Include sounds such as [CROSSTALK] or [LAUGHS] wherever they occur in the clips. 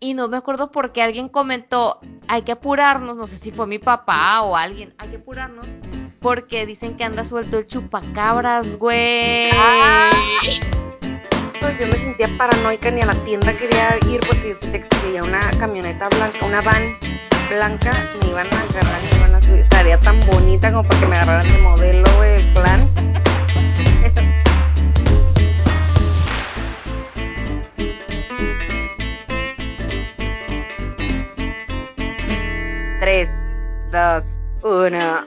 y no me acuerdo por qué alguien comentó, hay que apurarnos, no sé si fue mi papá o alguien, hay que apurarnos porque dicen que anda suelto el chupacabras, güey. Pues yo me sentía paranoica, ni a la tienda quería ir porque si te exigía una camioneta blanca, una van blanca, me iban a agarrar, me iban a subir. Estaría tan bonita como para que me agarraran de modelo, el plan. Tres, dos, uno.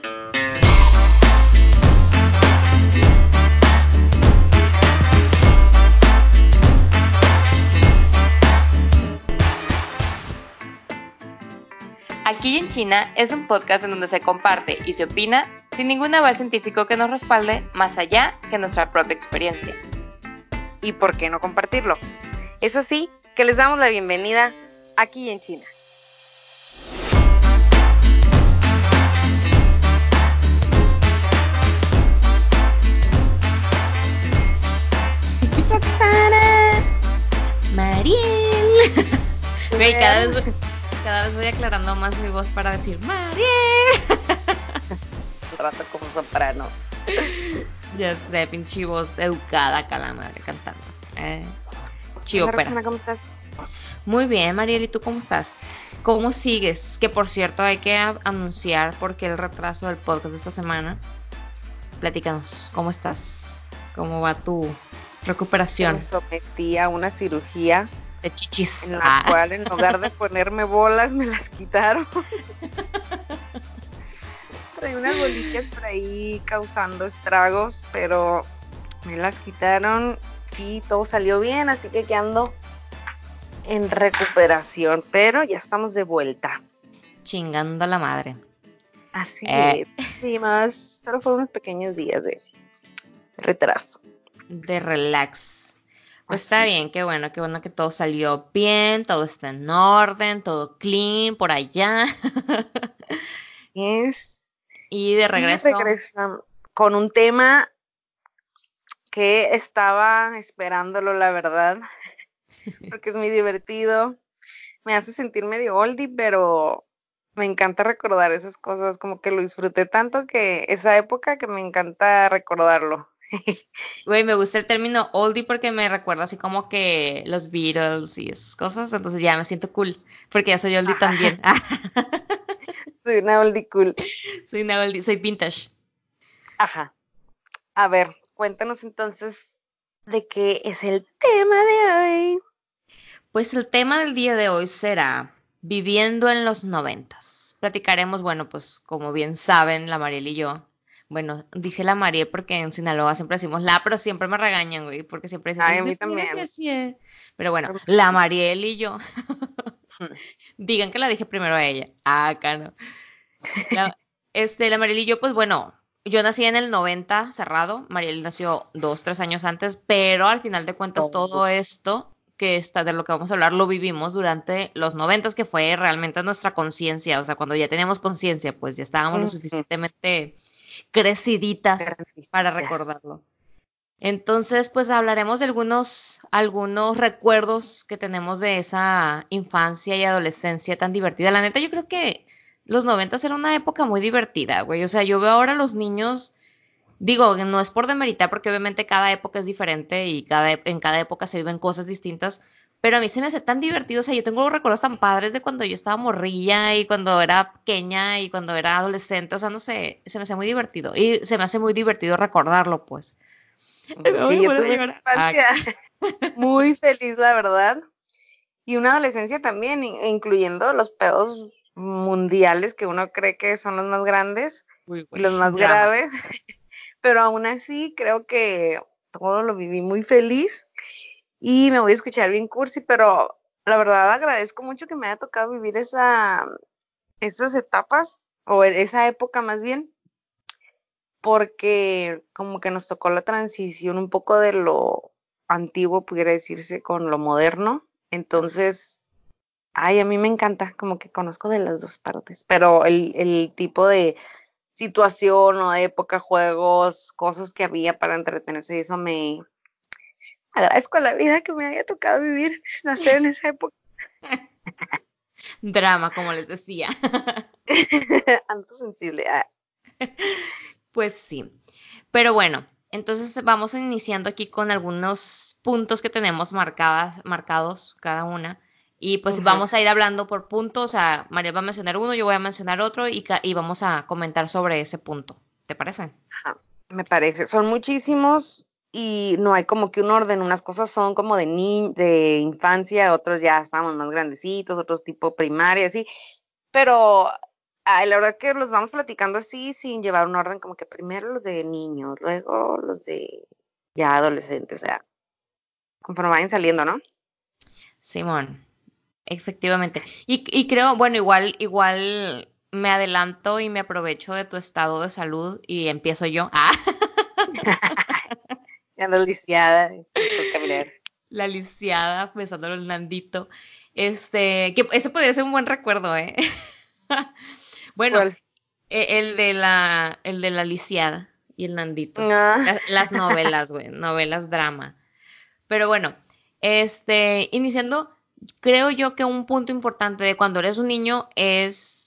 Aquí en China es un podcast en donde se comparte y se opina sin ningún aval científico que nos respalde más allá que nuestra propia experiencia. ¿Y por qué no compartirlo? Es así que les damos la bienvenida aquí en China. Mariel. Cada vez, cada vez voy aclarando más mi voz para decir Mariel. [LAUGHS] Un rato como soprano. Ya sé, pinche voz educada acá la madre cantando. Eh, Hola. Roxana, ¿cómo estás? Muy bien, Mariel, ¿y tú cómo estás? ¿Cómo sigues? Que por cierto hay que anunciar porque el retraso del podcast de esta semana. Platícanos, ¿cómo estás? ¿Cómo va tu recuperación Me sometí a una cirugía de chichis? en la Ah, cual en lugar de ponerme bolas me las quitaron. [LAUGHS] Traía unas bolillas por ahí causando estragos, pero me las quitaron y todo salió bien, así que aquí ando en recuperación, pero ya estamos de vuelta. chingando a la madre. Así Eh. es. Sí, más, solo fueron unos pequeños días de retraso. De relax. Pues Así está bien, qué bueno, qué bueno que todo salió bien, todo está en orden, todo clean por allá. [LAUGHS] Y de Y regreso. regresan con un tema que estaba esperándolo, la verdad, [LAUGHS] porque es muy divertido. Me hace sentir medio oldie, pero me encanta recordar esas cosas, como que lo disfruté tanto que esa época que me encanta recordarlo. [LAUGHS] Güey, me gusta el término oldie porque me recuerda así como que los Beatles y esas cosas, entonces ya me siento cool, porque ya soy oldie Ah. también. [LAUGHS] Soy una oldie cool. soy una oldie, soy vintage. Ajá. A ver, cuéntanos entonces de qué es el tema de hoy. Pues el tema del día de hoy será viviendo en los noventas. Platicaremos, bueno, pues como bien saben, la Mariel y yo. Bueno, dije la Mariel porque en Sinaloa siempre decimos la, pero siempre me regañan, güey, porque siempre dicen, Ay, a "Es mí también. que sí es". Pero bueno, la Mariel y yo. [LAUGHS] Digan que la dije primero a ella. Ah, acá no. La, este, la Mariel y yo, pues bueno, yo nací en el 90 cerrado. Mariel nació dos, tres años antes, pero al final de cuentas Oh. todo esto que está de lo que vamos a hablar lo vivimos durante los 90 que fue realmente nuestra conciencia. O sea, cuando ya teníamos conciencia, pues ya estábamos lo suficientemente creciditas para recordarlo. Entonces, pues hablaremos de algunos, algunos recuerdos que tenemos de esa infancia y adolescencia tan divertida. La neta, yo creo que los noventas era una época muy divertida, güey. O sea, yo veo ahora a los niños, digo, no es por demeritar, porque obviamente cada época es diferente y cada, en cada época se viven cosas distintas. Pero a mí se me hace tan divertido, o sea, yo tengo recuerdos tan padres de cuando yo estaba morrilla y cuando era pequeña y cuando era adolescente, o sea, no sé, se me hace muy divertido y se me hace muy divertido recordarlo, pues. Sí, yo tuve una llorar. infancia [LAUGHS] muy feliz, la verdad. Y una adolescencia también, in- incluyendo los pedos mundiales que uno cree que son los más grandes Uy, y los más drama. graves. [LAUGHS] Pero aún así creo que todo lo viví muy feliz. Y me voy a escuchar bien cursi, pero la verdad agradezco mucho que me haya tocado vivir esa, esas etapas, o e- esa época más bien, porque como que nos tocó la transición un poco de lo antiguo, pudiera decirse, con lo moderno. Entonces, ay, a mí me encanta, como que conozco de las dos partes, pero el, el tipo de situación o de época, juegos, cosas que había para entretenerse, eso me agradezco a la vida que me haya tocado vivir, [LAUGHS] nacer en esa época. [LAUGHS] Drama, como les decía. [LAUGHS] Ando sensible. Ah. Pues sí. Pero bueno, entonces vamos iniciando aquí con algunos puntos que tenemos marcadas, marcados cada una. Y pues vamos a ir hablando por puntos. O sea, María va a mencionar uno, yo voy a mencionar otro y, y vamos a comentar sobre ese punto. ¿Te parece? me parece. Son muchísimos y no hay como que un orden. Unas cosas son como de, ni de infancia, otros ya estamos más grandecitos, otros tipo primaria, así. Pero Ay, la verdad que los vamos platicando así sin llevar un orden, como que primero los de niños, luego los de ya adolescentes, o sea, conforme vayan saliendo, ¿no? Simón, efectivamente. Y, y creo, bueno, igual, igual me adelanto y me aprovecho de tu estado de salud y empiezo yo. Ah. [LAUGHS] ya ando lisiada, La lisiada, besándole el nandito. Este, que ese podría ser un buen recuerdo, ¿eh? [LAUGHS] Bueno, e, el de la, el de la lisiada y el Nandito. Ah. Las, novelas, güey, novelas drama. Pero bueno, este, iniciando, creo yo que un punto importante de cuando eres un niño es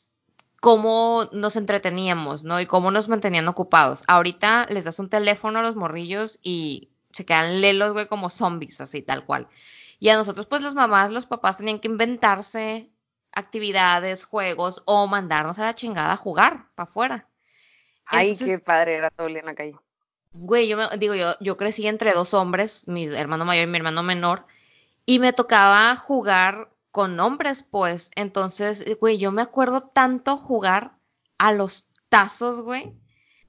cómo nos entreteníamos, ¿no? Y cómo nos mantenían ocupados. Ahorita les das un teléfono a los morrillos y se quedan lelos, güey, como zombies, así, tal cual. Y a nosotros, pues, las mamás, los papás tenían que inventarse actividades, juegos o mandarnos a la chingada a jugar para afuera. Ay, qué padre era todo en la calle. Güey, yo me, digo, yo, yo crecí entre dos hombres, mi hermano mayor y mi hermano menor, y me tocaba jugar con hombres, pues. Entonces, güey, yo me acuerdo tanto jugar a los tazos, güey.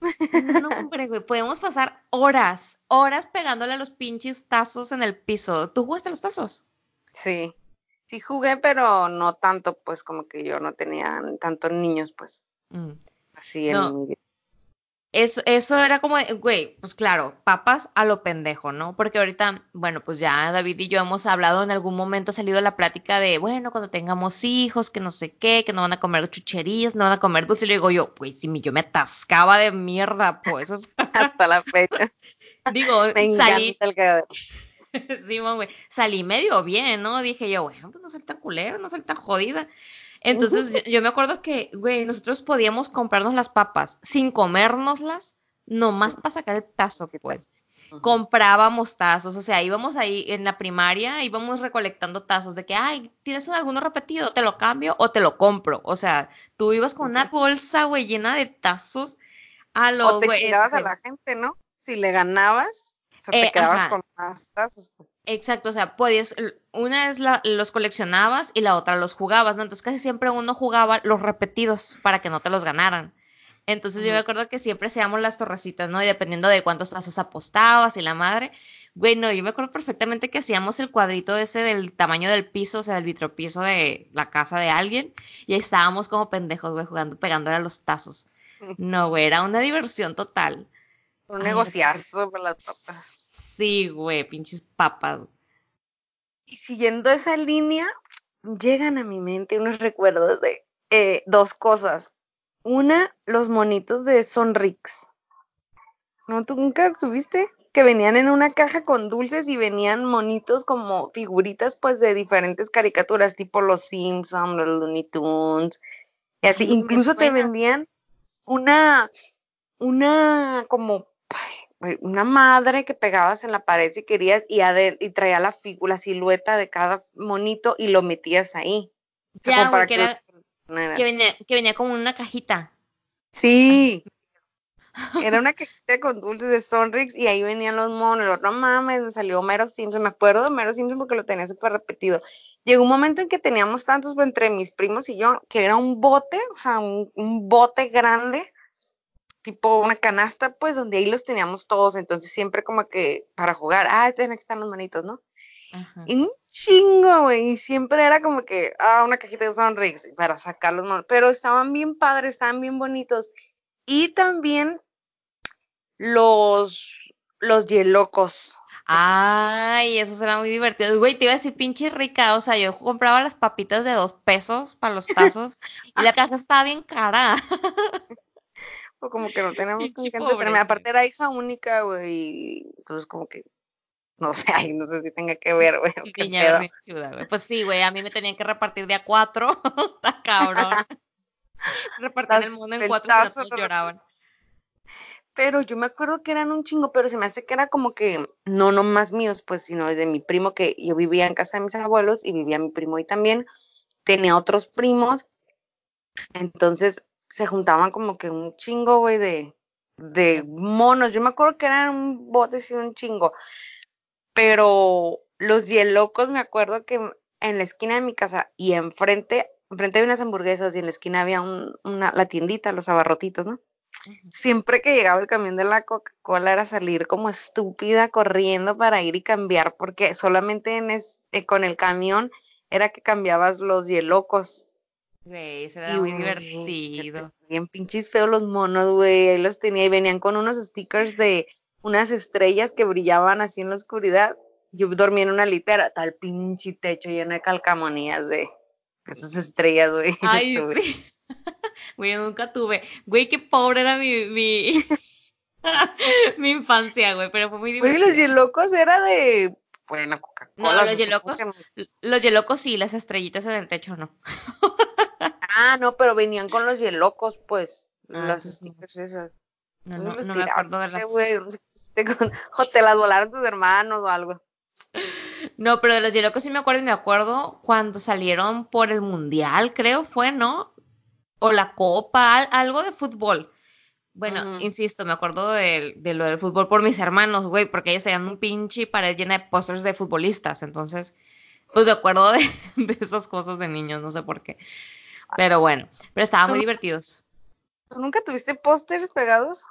[LAUGHS] No, hombre, güey, podemos pasar horas, horas pegándole a los pinches tazos en el piso. ¿Tú jugaste a los tazos? Sí. Sí jugué, pero no tanto, pues como que yo no tenía tantos niños, pues. Mm. Así en mi. Eso, eso era como, güey, pues claro, papas a lo pendejo, ¿no? Porque ahorita, bueno, pues ya David y yo hemos hablado, en algún momento ha salido la plática de, bueno, cuando tengamos hijos, que no sé qué, que no van a comer chucherías, no van a comer dulce, y le digo yo, pues si yo me atascaba de mierda, pues. [LAUGHS] Hasta la fecha. [LAUGHS] Digo, me salí. El sí, [LAUGHS] güey. Salí medio bien, ¿no? Dije yo, bueno, pues no salta culero, no salta jodida. Entonces, yo, me acuerdo que, güey, nosotros podíamos comprarnos las papas sin comérnoslas, nomás para sacar el tazo, pues. Comprábamos tazos, o sea, íbamos ahí en la primaria, íbamos recolectando tazos de que, ay, ¿tienes alguno repetido? ¿Te lo cambio o te lo compro? O sea, tú ibas con una bolsa, güey, llena de tazos a lo, o te güey. a la gente, ¿no? Si le ganabas, te eh, quedabas con más tazos. Pues. Exacto, o sea, podías, una vez los coleccionabas y la otra los jugabas, ¿no? Entonces casi siempre uno jugaba los repetidos para que no te los ganaran. Entonces yo me acuerdo que siempre hacíamos las torrecitas, ¿no? Y dependiendo de cuántos tazos apostabas y la madre. Bueno, yo me acuerdo perfectamente que hacíamos el cuadrito ese del tamaño del piso, o sea, del vitropiso de la casa de alguien, y ahí estábamos como pendejos, güey, jugando, pegándole a los tazos. No, güey, era una diversión total. Un negociazo las papas. Sí, güey, pinches papas. Y siguiendo esa línea, llegan a mi mente unos recuerdos de eh, dos cosas. Una, los monitos de Sonrix. ¿No? ¿Tú nunca tuviste? Que venían en una caja con dulces y venían monitos como figuritas, pues, de diferentes caricaturas, tipo los Simpsons, los Looney Tunes, y así. Incluso te vendían una, una como una madre que pegabas en la pared si querías y, y traía la figura, la silueta de cada monito y lo metías ahí. Ya, que, venía, que venía como una cajita. Sí. [LAUGHS] Era una cajita con dulces de Sonrix y ahí venían los monos. Otro mames, me salió Mero Simpson. Me acuerdo de Mero Simpson porque lo tenía súper repetido. Llegó un momento en que teníamos tantos entre mis primos y yo que era un bote, o sea, un, un bote grande tipo una canasta, pues, donde ahí los teníamos todos, entonces siempre como que para jugar, ah, tienen que estar los manitos, ¿no? Y un chingo, güey, y siempre era como que, ah, una cajita de Sonrix para sacarlos, pero estaban bien padres, estaban bien bonitos. Y también los, los yelocos. Ay, esos eran muy divertidos. Güey, te iba a decir pinche rica. O sea, yo compraba las papitas de dos pesos para los tazos [LAUGHS] y la caja estaba bien cara. [LAUGHS] como que no tenemos con gente, pero aparte era hija única, güey, entonces como que No sé, [LAUGHS] ay, no sé si tenga que ver, güey. Pues sí, güey, a mí me tenían que repartir de a cuatro. [LAUGHS] Está cabrón. [LAUGHS] Repartir el mundo en cuatro y lloraban. Pero yo me acuerdo que eran un chingo, pero se me hace que era como que, no, no más míos, pues, sino de mi primo, que yo vivía en casa de mis abuelos y vivía mi primo y también tenía otros primos. Entonces se juntaban como que un chingo, güey, de, de monos. Yo me acuerdo que eran un bote y un chingo. Pero los hielocos, me acuerdo que en la esquina de mi casa y enfrente, enfrente había unas hamburguesas y en la esquina había una, la tiendita, los abarrotitos, ¿no? Siempre que llegaba el camión de la Coca-Cola era salir como estúpida corriendo para ir y cambiar, porque solamente en eh, con el camión era que cambiabas los hielocos. Güey, eso era muy divertido. Bien pinches feos los monos, güey. Ahí los tenía y venían con unos stickers de unas estrellas que brillaban así en la oscuridad. Yo dormía en una litera, tal pinche techo lleno de calcamonías de esas estrellas, güey. [LAUGHS] Ay, sí. [LAUGHS] Güey, nunca tuve. Güey, qué pobre era mi, mi, [LAUGHS] mi infancia, güey, pero fue muy divertido. Güey, los yelocos era de, bueno, Coca-Cola. No, los yelocos, los yelocos sí, las estrellitas en el techo no. Ah, no, pero venían con los hielocos, pues. Ah, las stickers esas. No, no, no me acuerdo de las. [LAUGHS] o te las volaron tus hermanos o algo. No, pero de los hielocos sí me acuerdo y me acuerdo cuando salieron por el mundial, creo fue, ¿no? O la copa, algo de fútbol. Bueno, insisto, me acuerdo de, de, lo del fútbol por mis hermanos, güey, porque ellos tenían un pinche pared llena de pósters de futbolistas. Entonces, pues me acuerdo [LAUGHS] de, de, esas cosas de niños, no sé por qué. Pero bueno, pero estaban muy divertidos. ¿Nunca tuviste pósters pegados?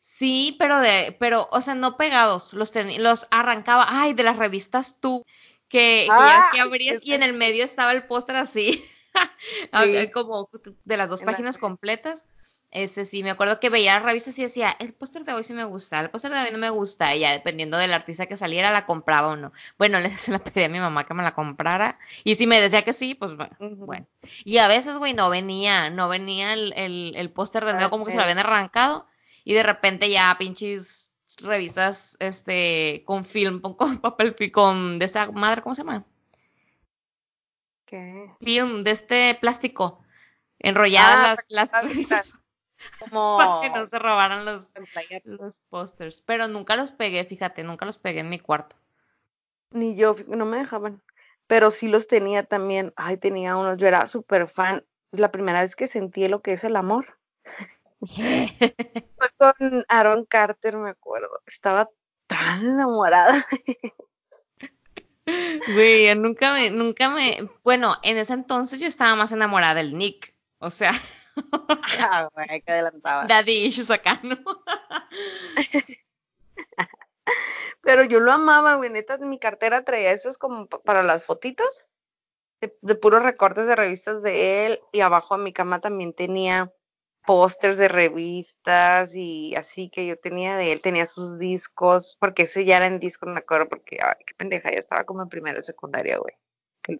Sí, pero de, pero, o sea, no pegados, los los arrancaba, ay, de las revistas tú, que, ya que ah, abrías y en el medio estaba el póster así, [LAUGHS] como de las dos páginas completas. Ese sí, me acuerdo que veía las revistas y decía, el póster de hoy sí me gusta, el póster de hoy no me gusta, y ya dependiendo del artista que saliera, la compraba o no. Bueno, [LAUGHS] le se la pedí a mi mamá que me la comprara, y si me decía que sí, pues bueno, bueno. Y a veces, güey, no venía, no venía el, el, póster de nuevo, como que se lo habían arrancado, y de repente ya pinches revistas, este, con film, con, papel, con, de esa madre, ¿cómo se llama? ¿Qué? Film, de este plástico, enrolladas ah, las, las revistas como... Para que no se robaran los, los pósters. Pero nunca los pegué, fíjate, nunca los pegué en mi cuarto. Ni yo, no me dejaban. Pero sí los tenía también. Ay, tenía unos. Yo era súper fan. La primera vez que sentí lo que es el amor. [LAUGHS] Fue con Aaron Carter, me acuerdo. Estaba tan enamorada. Güey, nunca me, nunca me, bueno, en ese entonces yo estaba más enamorada del Nick, o sea, [LAUGHS] ah, güey, que adelantaba. Daddy issues acá, ¿no? [LAUGHS] Pero yo lo amaba, güey, neta, mi cartera traía esos como para las fotitos, de, puros recortes de revistas de él, y abajo a mi cama también tenía pósters de revistas y así que yo tenía de él, tenía sus discos, porque ese ya era en discos, me acuerdo, porque, ay, qué pendeja, ya estaba como en primero de secundaria, güey. Qué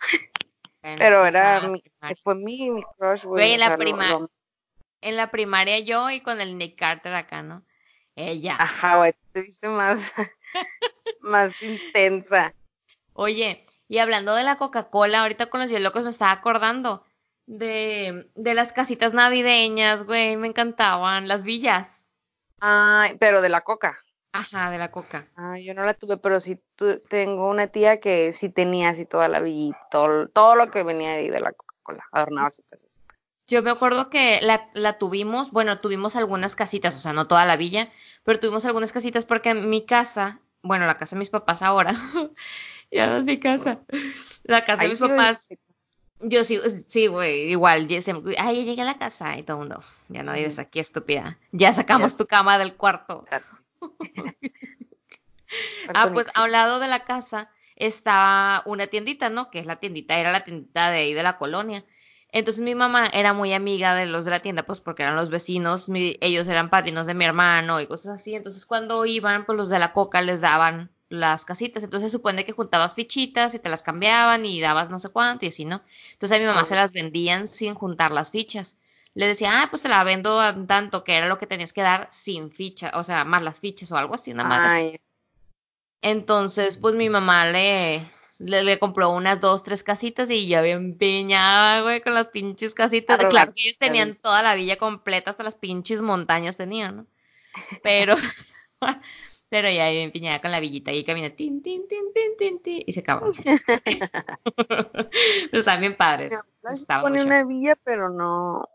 [LAUGHS] pero era mi, fue mi, mi crush, güey. en, la en la primaria yo y con el Nick Carter acá, ¿no? Ella. Ajá, güey, te viste más, [LAUGHS] más intensa. Oye, y hablando de la Coca-Cola, ahorita con los locos me estaba acordando de, de las casitas navideñas, güey, me encantaban, las villas. Ay, pero de la Coca. Ajá, de la coca. Ah, yo no la tuve, pero sí tengo una tía que sí tenía así toda la villa, todo, todo lo que venía ahí de la Coca-Cola, adornaba su casa. Yo me acuerdo que la, la, tuvimos, bueno, tuvimos algunas casitas, o sea, no toda la villa, pero tuvimos algunas casitas porque en mi casa, bueno, la casa de mis papás ahora, [LAUGHS] ya no es mi casa, la casa de mis papás, yo sí, sí, güey, igual, yo siempre, ay, llegué a la casa y todo el mundo, ya no vives aquí, estúpida, ya sacamos tu cama del cuarto. Ah, pues a un lado de la casa estaba una tiendita, ¿no? Que es la tiendita, era la tiendita de ahí de la colonia. Entonces mi mamá era muy amiga de los de la tienda, pues porque eran los vecinos, ellos eran padrinos de mi hermano y cosas así. Entonces cuando iban, pues los de la coca les daban las casitas. Entonces se supone que juntabas fichitas y te las cambiaban y dabas no sé cuánto y así, ¿no? Entonces a mi mamá se las vendían sin juntar las fichas le decía, ah, pues te la vendo tanto, que era lo que tenías que dar sin ficha, o sea, más las fichas o algo así, nada más. Entonces, pues mi mamá le, le, compró unas dos, tres casitas y ya bien piñada, güey, con las pinches casitas. claro que ellos tenían toda la villa completa, hasta las pinches montañas tenían, ¿no? [LAUGHS] Pero, [LAUGHS] pero ya bien piñada con la villita y camina, tin, tin, tin, tin, tin, tin, y se acabó. [LAUGHS] pero estaban bien padres. Pone una villa, pero no,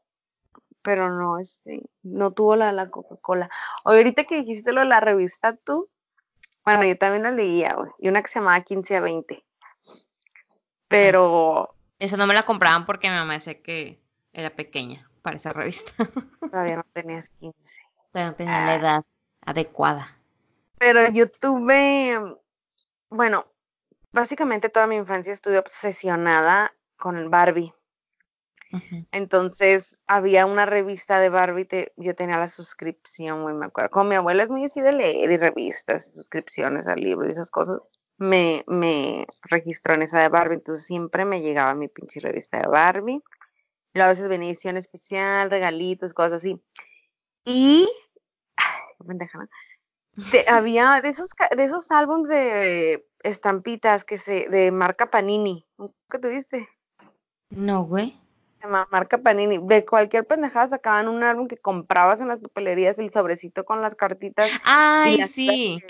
pero no, este, no tuvo la, la Coca-Cola. Ahorita que dijiste lo de la revista tú, bueno, yo también la leía, güey, y una que se llamaba 15 a 20. Pero. Esa no me la compraban porque mi mamá decía que era pequeña para esa revista. [LAUGHS] Todavía no tenías 15. Todavía no tenía la ah. edad adecuada. Pero yo tuve. Bueno, básicamente toda mi infancia estuve obsesionada con Barbie. Entonces había una revista de Barbie, yo tenía la suscripción, muy me acuerdo. Como mi abuela es muy así de leer y revistas, suscripciones al libro y esas cosas, me, me registró en esa de Barbie, entonces siempre me llegaba mi pinche revista de Barbie. Y a veces venía edición especial, regalitos, cosas así. Y, [SIGHS] [LAUGHS] había de esos, de esos álbumes de estampitas que se, de marca Panini. ¿Qué tuviste? No, güey. Marca Panini. De cualquier pendejada sacaban un álbum que comprabas en las papelerías, el sobrecito con las cartitas. Ay, sí.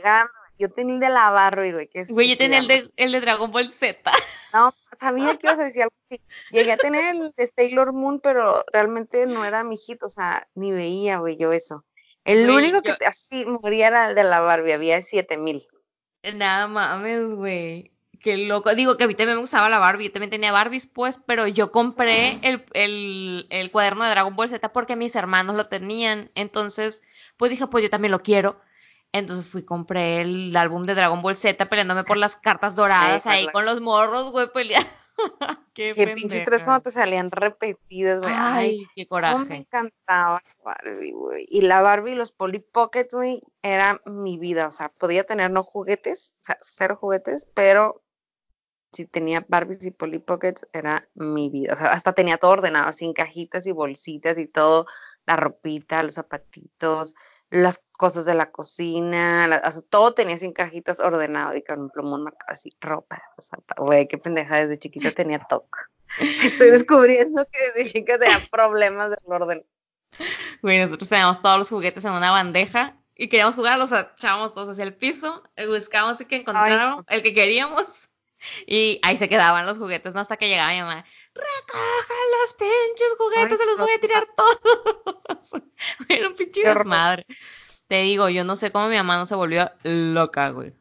Yo tenía el de la Barbie, güey. Que güey, yo tenía el de, el de Dragon Ball Z. No, sabía que ibas a decir algo así. Llegué a tener el de Sailor Moon, pero realmente no era mi hijito, o sea, ni veía, güey, yo eso. El único que así moría era el de la Barbie, había siete mil. Nada mames, güey. Qué loco. Digo que a mí también me gustaba la Barbie. Yo también tenía Barbies, pues, pero yo compré el, el, el cuaderno de Dragon Ball Z porque mis hermanos lo tenían. Entonces, pues dije, pues yo también lo quiero. Entonces fui, compré el álbum de Dragon Ball Z peleándome por las cartas doradas ahí, con los morros, güey, peleando. [LAUGHS] qué, qué pinches tres cuando te salían repetidas, güey. Ay, qué coraje. me encantaba Barbie, güey. Y la Barbie y los Polly Pockets, güey, era mi vida. O sea, podía tener no juguetes, o sea, cero juguetes, pero si tenía Barbies y Polly Pockets, era mi vida. O sea, hasta tenía todo ordenado, sin cajitas y bolsitas y todo, la ropita, los zapatitos las cosas de la cocina, todo tenía sin cajitas ordenado y con un plumón marcado así, ropa, sea, güey, qué pendeja, desde chiquita tenía TOC. [LAUGHS] Estoy descubriendo que desde chiquita tenía problemas del orden. Güey, nosotros teníamos todos los juguetes en una bandeja y queríamos jugar, los echábamos todos hacia el piso, buscábamos el que encontrábamos, el que queríamos y ahí se quedaban los juguetes, ¿no? Hasta que llegaba mi mamá, recojan los pinches juguetes, se los voy a tirar todos. [LAUGHS] Era un pinche desmadre. Te digo, yo no sé cómo mi mamá no se volvió loca, güey.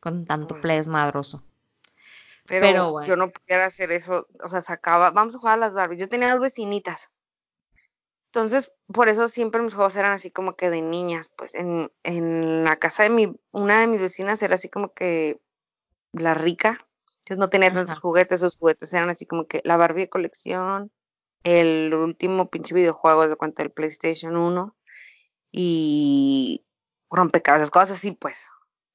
Con tanto ples madroso. Pero, bueno. yo no pudiera hacer eso, o sea, sacaba, vamos a jugar a las Barbies. Yo tenía dos vecinitas. Entonces, por eso siempre mis juegos eran así como que de niñas, pues en, en la casa de mi, una de mis vecinas era así como que la rica, entonces no tenía tantos juguetes, sus juguetes eran así como que la Barbie colección, el último pinche videojuego de cuenta del PlayStation 1 y rompecabezas, cosas así pues.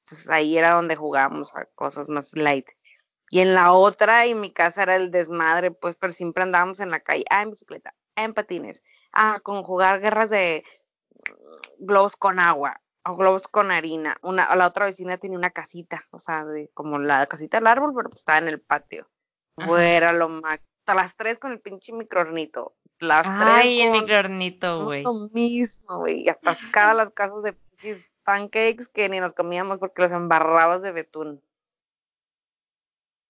Entonces ahí era donde jugábamos a cosas más light. Y en la otra, y mi casa era el desmadre, pues, pero siempre andábamos en la calle, ah, en bicicleta, en patines, ah, con jugar guerras de globos con agua, globos con harina. Una, la otra vecina tenía una casita, o sea, de, como la casita del árbol, pero pues estaba en el patio. Fuera lo más. Hasta las tres con el pinche microornito. Las Ay, el microornito, güey. Lo mismo, güey. Y las casas de pinches pancakes que ni nos comíamos porque los embarrabas de betún.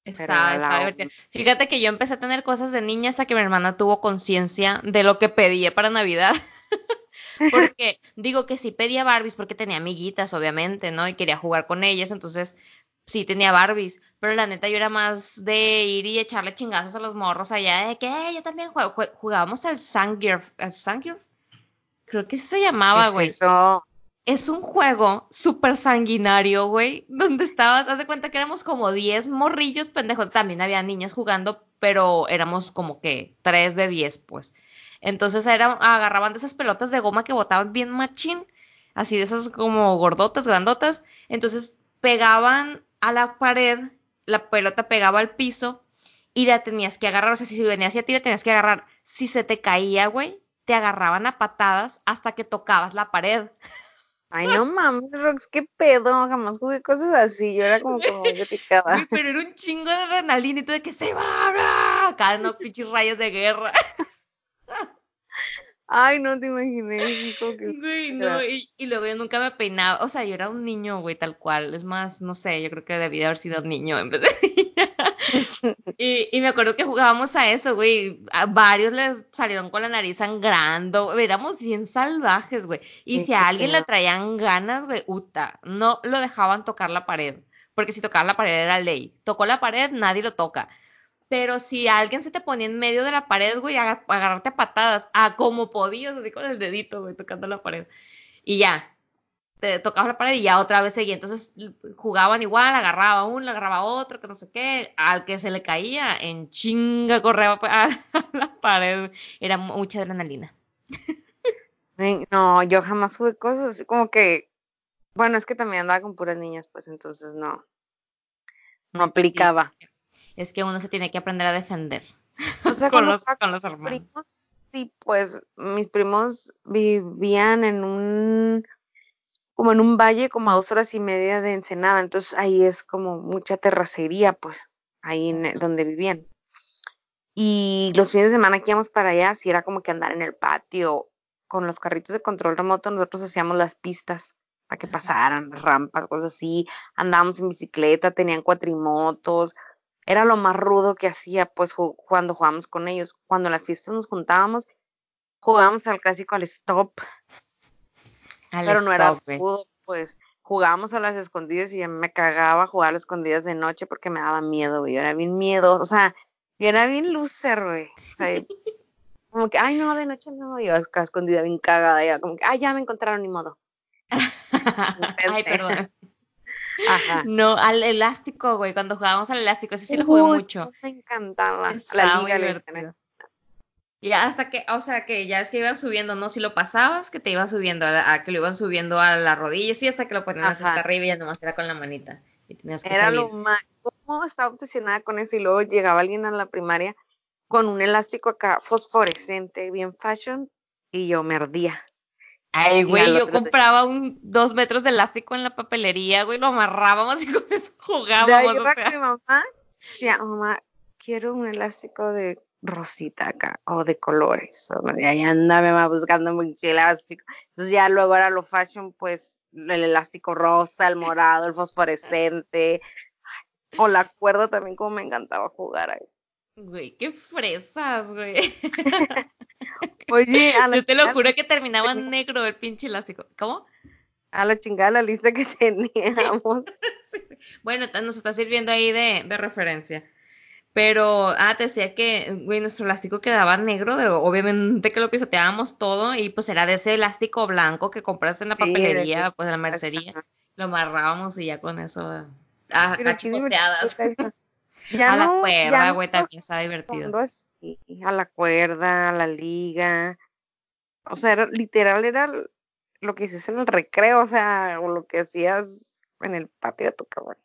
Está, está divertido. Fíjate que yo empecé a tener cosas de niña hasta que mi hermana tuvo conciencia de lo que pedía para Navidad. [LAUGHS] Porque digo que sí pedía Barbies porque tenía amiguitas, obviamente, ¿no? Y quería jugar con ellas, entonces sí tenía Barbies, pero la neta yo era más de ir y echarle chingazos a los morros allá, de que eh, yo también juego, jugábamos al Sangir, al Sangir, creo que se llamaba, güey. Es un juego súper sanguinario, güey, donde estabas, haz de cuenta que éramos como 10 morrillos pendejos, también había niñas jugando, pero éramos como que 3 de 10, pues. Entonces era, agarraban de esas pelotas de goma que botaban bien machín, así de esas como gordotas, grandotas. Entonces pegaban a la pared, la pelota pegaba al piso y la tenías que agarrar. O sea, si venía hacia ti, la tenías que agarrar. Si se te caía, güey, te agarraban a patadas hasta que tocabas la pared. Ay, no mames, Rox, qué pedo, jamás jugué cosas así, yo era como que muy picada. pero era un chingo de adrenalina y todo de que se va, cada no pinches rayos de guerra. Ay, no te imaginé. Güey, no, y, luego yo nunca me peinaba, o sea, yo era un niño, güey, tal cual. Es más, no sé, yo creo que debía haber sido niño en vez de niña. [LAUGHS] y, y me acuerdo que jugábamos a eso, güey. A varios les salieron con la nariz sangrando. Éramos bien salvajes, güey. Y si a alguien le traían ganas, güey, uta, no lo dejaban tocar la pared. Porque si tocaba la pared era ley. Tocó la pared, nadie lo toca. Pero si alguien se te ponía en medio de la pared, güey, a, agarrarte a patadas, a como podías, así con el dedito, güey, tocando la pared. Y ya, te tocaba la pared y ya otra vez seguía. Entonces jugaban igual, agarraba uno, agarraba otro, que no sé qué. Al que se le caía, en chinga correa [LAUGHS] a la pared. Era mucha adrenalina. [LAUGHS] No, yo jamás jugué cosas así como que. Bueno, es que también andaba con puras niñas, pues entonces no. No aplicaba es que uno se tiene que aprender a defender [LAUGHS] o sea, con, los, con los hermanos. sí, pues mis primos vivían en un como en un valle como a dos horas y media de Ensenada, entonces ahí es como mucha terracería, pues, ahí en, donde vivían. Y los fines de semana que íbamos para allá, sí era como que andar en el patio con los carritos de control remoto, nosotros hacíamos las pistas para que pasaran, rampas, cosas así, andábamos en bicicleta, tenían cuatrimotos, era lo más rudo que hacía pues cuando jugábamos con ellos. Cuando en las fiestas nos juntábamos, jugábamos al clásico al stop. pero no era rudo, pues jugábamos a las escondidas y me cagaba jugar a las escondidas de noche porque me daba miedo, güey. Yo era bien miedo, o sea, yo era bien loser, güey. O sea, [LAUGHS] como que, ay, no, de noche no. Yo escondida bien cagada, ya como que, ay, ya me encontraron, ni modo. [LAUGHS] ay, perdón. [LAUGHS] [LAUGHS] No, al elástico, güey, cuando jugábamos al elástico, ese sí lo jugué mucho. Me encantaba. la liga Y hasta que, o sea, que ya es que ibas subiendo, ¿no? Si lo pasabas, que te ibas subiendo, a, que lo iban subiendo a la rodilla, y hasta que lo ponías hasta arriba y ya nomás era con la manita. Y tenías que era lo más. ¿Cómo estaba obsesionada con eso? Y luego llegaba alguien a la primaria con un elástico acá fosforescente, bien fashion, y yo me ardía. Ay, güey, yo compraba un dos metros de elástico en la papelería, güey, lo amarrábamos y [LAUGHS] con eso jugábamos. o sea. mi mamá decía, mamá, quiero un elástico de rosita acá, o de colores. y ahí andaba buscando un elástico. Entonces ya luego era lo fashion, pues, el elástico rosa, el morado, el fosforescente. O la cuerda también, como me encantaba jugar ahí. Güey, qué fresas, güey. [LAUGHS] Oye, a la Yo te lo juro que terminaba negro el pinche elástico. ¿Cómo? A la chingada la lista que teníamos. [LAUGHS] Bueno, nos está sirviendo ahí de, de, referencia. Pero, ah, te decía que, güey, nuestro elástico quedaba negro, obviamente que lo pisoteábamos todo, y pues era de ese elástico blanco que compras en la papelería, pues en la mercería. Lo amarrábamos y ya con eso, ah, a, a Ya [LAUGHS] a la cuerda, güey, también está divertido. A la cuerda, a la liga. O sea, era, literal era lo que hiciste en el recreo, o sea, o lo que hacías en el patio de tu cabrón.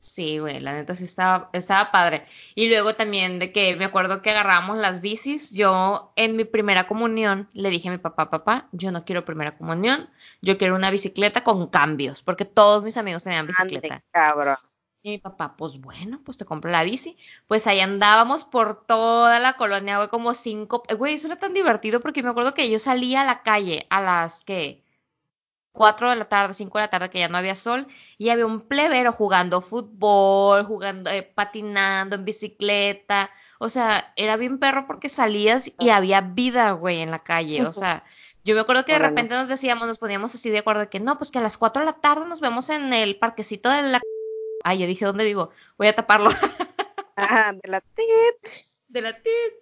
Sí, güey, la neta sí estaba, estaba padre. Y luego también de que me acuerdo que agarrábamos las bicis. Yo en mi primera comunión le dije a mi papá, papá, yo no quiero primera comunión, yo quiero una bicicleta con cambios, porque todos mis amigos tenían bicicleta. cabrón. Y mi papá, pues bueno, pues te compro la bici. Pues ahí andábamos por toda la colonia, güey, como cinco. Güey, eso era tan divertido porque me acuerdo que yo salía a la calle a las que cuatro de la tarde, cinco de la tarde, que ya no había sol, y había un plebero jugando fútbol, jugando, eh, patinando en bicicleta. O sea, era bien perro porque salías y había vida, güey, en la calle. O sea, yo me acuerdo que de repente nos decíamos, nos poníamos así de acuerdo de que no, pues que a las cuatro de la tarde nos vemos en el parquecito de la Ay, ya dije, ¿dónde vivo? Voy a taparlo. [LAUGHS] Ah, de la TIT. De la TIT.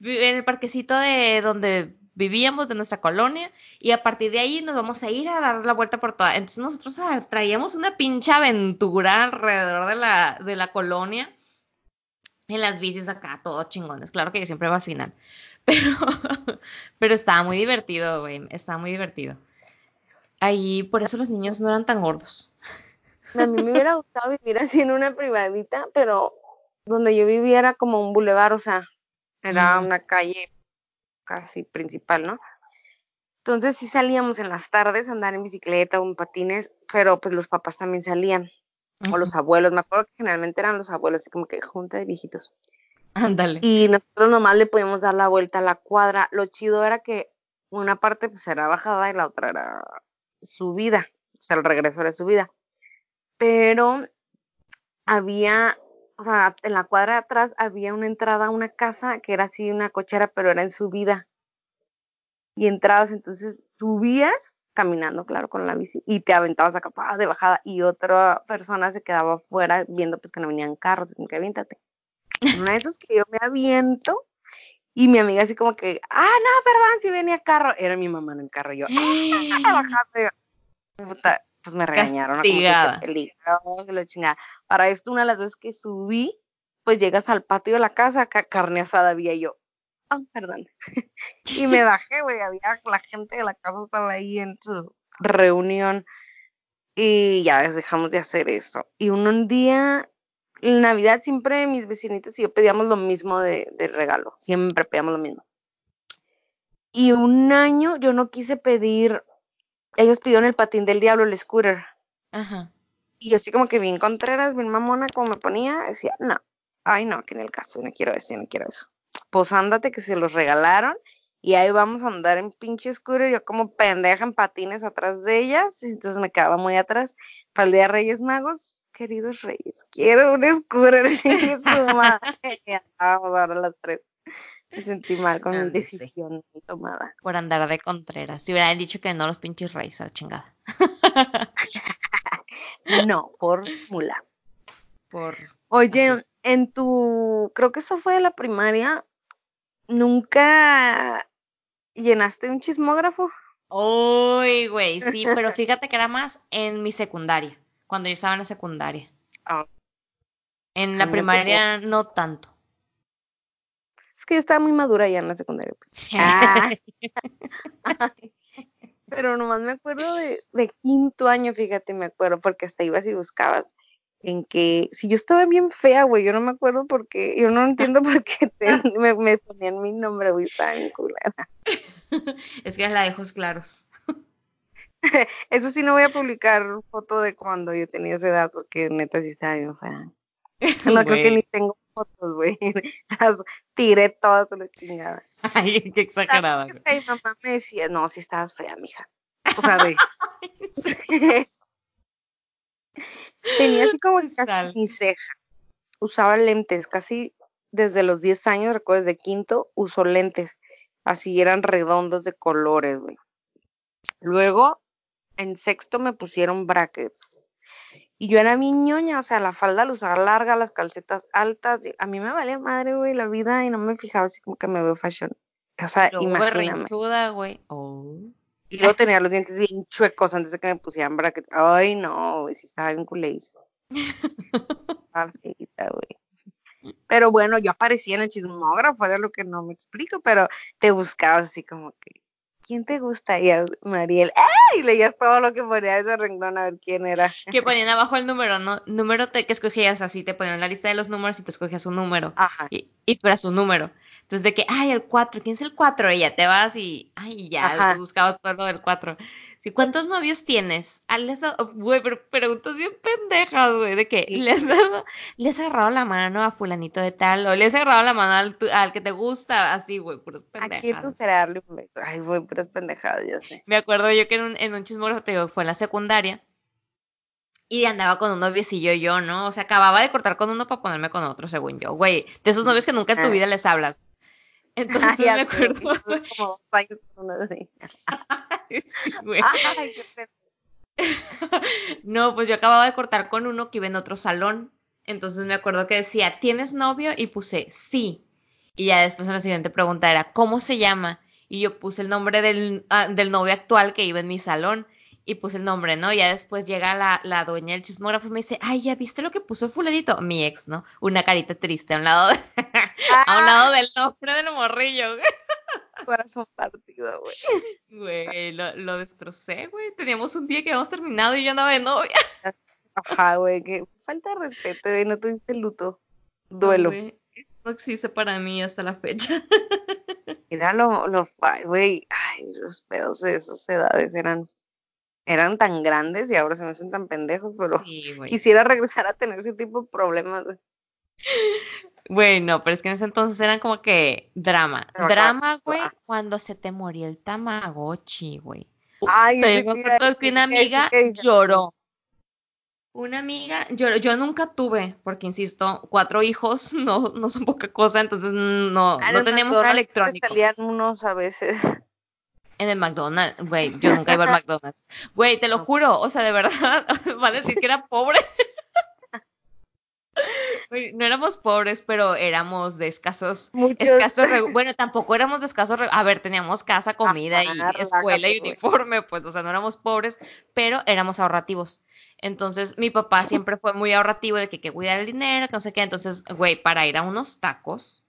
En el parquecito de donde vivíamos, de nuestra colonia, y a partir de ahí nos vamos a ir a dar la vuelta por toda. Entonces nosotros ah, traíamos una pinche aventura alrededor de la, de la colonia, en las bicis acá, todos chingones. Claro que yo siempre iba al final, [LAUGHS] pero, pero estaba muy divertido, güey, estaba muy divertido. Ahí, por eso los niños no eran tan gordos. A mí me hubiera gustado vivir así en una privadita, pero donde yo vivía era como un bulevar, o sea, era una calle casi principal, ¿no? Entonces sí salíamos en las tardes a andar en bicicleta o en patines, pero pues los papás también salían, o los abuelos, me acuerdo que generalmente eran los abuelos, así como que junta de viejitos. Ándale. Y nosotros nomás le podíamos dar la vuelta a la cuadra. Lo chido era que una parte pues era bajada y la otra era subida, o sea, el regreso era subida. Pero había, o sea, en la cuadra de atrás había una entrada a una casa que era así una cochera, pero era en subida. Y entrabas, entonces subías caminando, claro, con la bici, y te aventabas acá de bajada, y otra persona se quedaba afuera viendo pues que no venían carros, como que aviéntate. Una de esas que yo me aviento, y mi amiga así como que, ah, no, perdón, si venía carro. Era mi mamá en el carro, yo, ah, bajate. Pues me regañaron. Castigada. Como que lo chingada. Para esto, una de las veces que subí, pues llegas al patio de la casa, carne asada había yo, ah, perdón. [LAUGHS] y me [LAUGHS] bajé, güey, había la gente de la casa estaba ahí en su reunión y ya dejamos de hacer eso. Y un, día, en Navidad siempre mis vecinitos y yo pedíamos lo mismo de, de regalo, siempre pedíamos lo mismo. Y un año yo no quise pedir, ellos pidieron el patín del diablo, el scooter. Ajá. Y yo así como que bien contreras, bien mamona, como me ponía, decía, no, ay no, que en el caso, no quiero eso, no quiero eso pues ándate que se los regalaron y ahí vamos a andar en pinche scooter, yo como pendeja en patines atrás de ellas, y entonces me quedaba muy atrás. Para el día de Reyes Magos, queridos Reyes, quiero un scooter, [LAUGHS] su madre. [LAUGHS] Vamos ahora las tres. Me sentí mal con mi decisión tomada. Por andar de contreras. Si hubieran dicho que no los pinches a la chingada. [LAUGHS] no, por mula. Por. Oye, en tu, creo que eso fue de la primaria, ¿nunca llenaste un chismógrafo? Uy, güey, sí, [LAUGHS] pero fíjate que era más en mi secundaria, cuando yo estaba en la secundaria. Ah. En la primaria no tanto. Es que yo estaba muy madura ya en la secundaria. Pues. Ah. [LAUGHS] pero nomás me acuerdo de, de, quinto año, fíjate, me acuerdo, porque hasta ibas y buscabas en que si yo estaba bien fea, güey, yo no me acuerdo por qué, yo no entiendo por qué me, me, ponían mi nombre, güey, estaba bien culera. [LAUGHS] Es que es la de ojos claros. [LAUGHS] Eso sí, no voy a publicar foto de cuando yo tenía esa edad, porque neta sí estaba bien fea. No creo que ni tengo fotos, güey. [LAUGHS] Las tiré todas a la chingada. Ay, qué exagerada. Mi mamá me decía, no, si estabas fea, mija. O sea, de... [LAUGHS] Tenía así como casi mi ceja. Usaba lentes, casi desde los 10 años, recuerdo, de quinto, usó lentes. Así eran redondos de colores, güey. Luego, en sexto me pusieron brackets. Y yo era mi ñoña, o sea, la falda la usaba larga, las calcetas altas. a mí me valía madre, güey, la vida y no me fijaba así como que me veo fashion. O sea, imagíname. güey. Oh. Y luego tenía los dientes bien chuecos antes de que me pusieran brackets. Ay, no, güey, sí estaba bien culéiso. [LAUGHS] güey. Pero bueno, yo aparecía en el chismógrafo, era lo que no me explico, pero te buscabas así como que, ¿quién te gusta? Y Mariel, ¡ay! Leías todo lo que ponía ese renglón a ver quién era. Que ponían abajo el número, ¿no? Número te, que escogías así, te ponían la lista de los números y te escogías un número. Ajá. Y, y tú eras un número. Entonces, de que, ay, el 4, ¿quién es el 4? Y ya te vas y, ay, ya, buscabas todo lo del 4. Sí, ¿Cuántos novios tienes? Ah, les güey, pero preguntas bien pendejas, güey, de que le has, dado, le has agarrado la mano a fulanito de tal, o le has agarrado la mano al, al que te gusta, así, güey, puras pendejadas. Aquí tú será darle un beso. Ay, güey, puras pendejadas, ya sé. Me acuerdo yo que en un, en un chismógrafo, te digo, fue en la secundaria, y andaba con un noviecillo yo, ¿no? O sea, acababa de cortar con uno para ponerme con otro, según yo, güey, de esos novios que nunca en tu vida les hablas. [LAUGHS] Entonces me acuerdo. Como dos años con uno de [LAUGHS] sí, [LAUGHS] güey. Ay, qué [LAUGHS] no, pues yo acababa de cortar con uno que iba en otro salón. Entonces me acuerdo que decía, ¿tienes novio? Y puse sí. Y ya después en la siguiente pregunta era, ¿cómo se llama? Y yo puse el nombre del, ah, del novio actual que iba en mi salón y puse el nombre, ¿no? Ya después llega la, la dueña del chismógrafo y me dice, ay, ¿ya viste lo que puso el fulanito? Mi ex, ¿no? Una carita triste a un lado, [LAUGHS] a un lado del nombre del morrillo. [LAUGHS] Corazón partido, güey. Güey, lo, lo destrocé, güey. Teníamos un día que habíamos terminado y yo andaba de novia. Ajá, güey, que falta de respeto, güey, no tuviste luto, duelo. No, no existe para mí hasta la fecha. [LAUGHS] Era lo, lo, güey, Ay, los pedos de esas edades eran, eran tan grandes y ahora se me hacen tan pendejos, pero Sí, quisiera regresar a tener ese tipo de problemas. Güey. Bueno, pero es que en ese entonces eran como que drama. Pero Drama, güey, ah. cuando se te moría el Tamagotchi, güey. Ay, Puta, yo yo me te acuerdo que una amiga que- lloró. Una amiga lloró. Yo nunca tuve, porque insisto, cuatro hijos [LAUGHS] no, no son poca cosa, entonces no, Ah, no teníamos nada te electrónico. salían unos a veces. En el McDonald's, güey, yo nunca iba al McDonald's. Güey, te lo No. juro, o sea, de verdad, [LAUGHS] va a decir que era pobre. No éramos pobres, pero éramos de escasos, Muchos. escasos, [LAUGHS] bueno, tampoco éramos de escasos, a ver, teníamos casa, comida y escuela y uniforme, pues, o sea, no éramos pobres, pero éramos ahorrativos. Entonces, mi papá siempre fue muy ahorrativo de que hay que cuidar el dinero, que no sé qué, entonces, güey, para ir a unos tacos,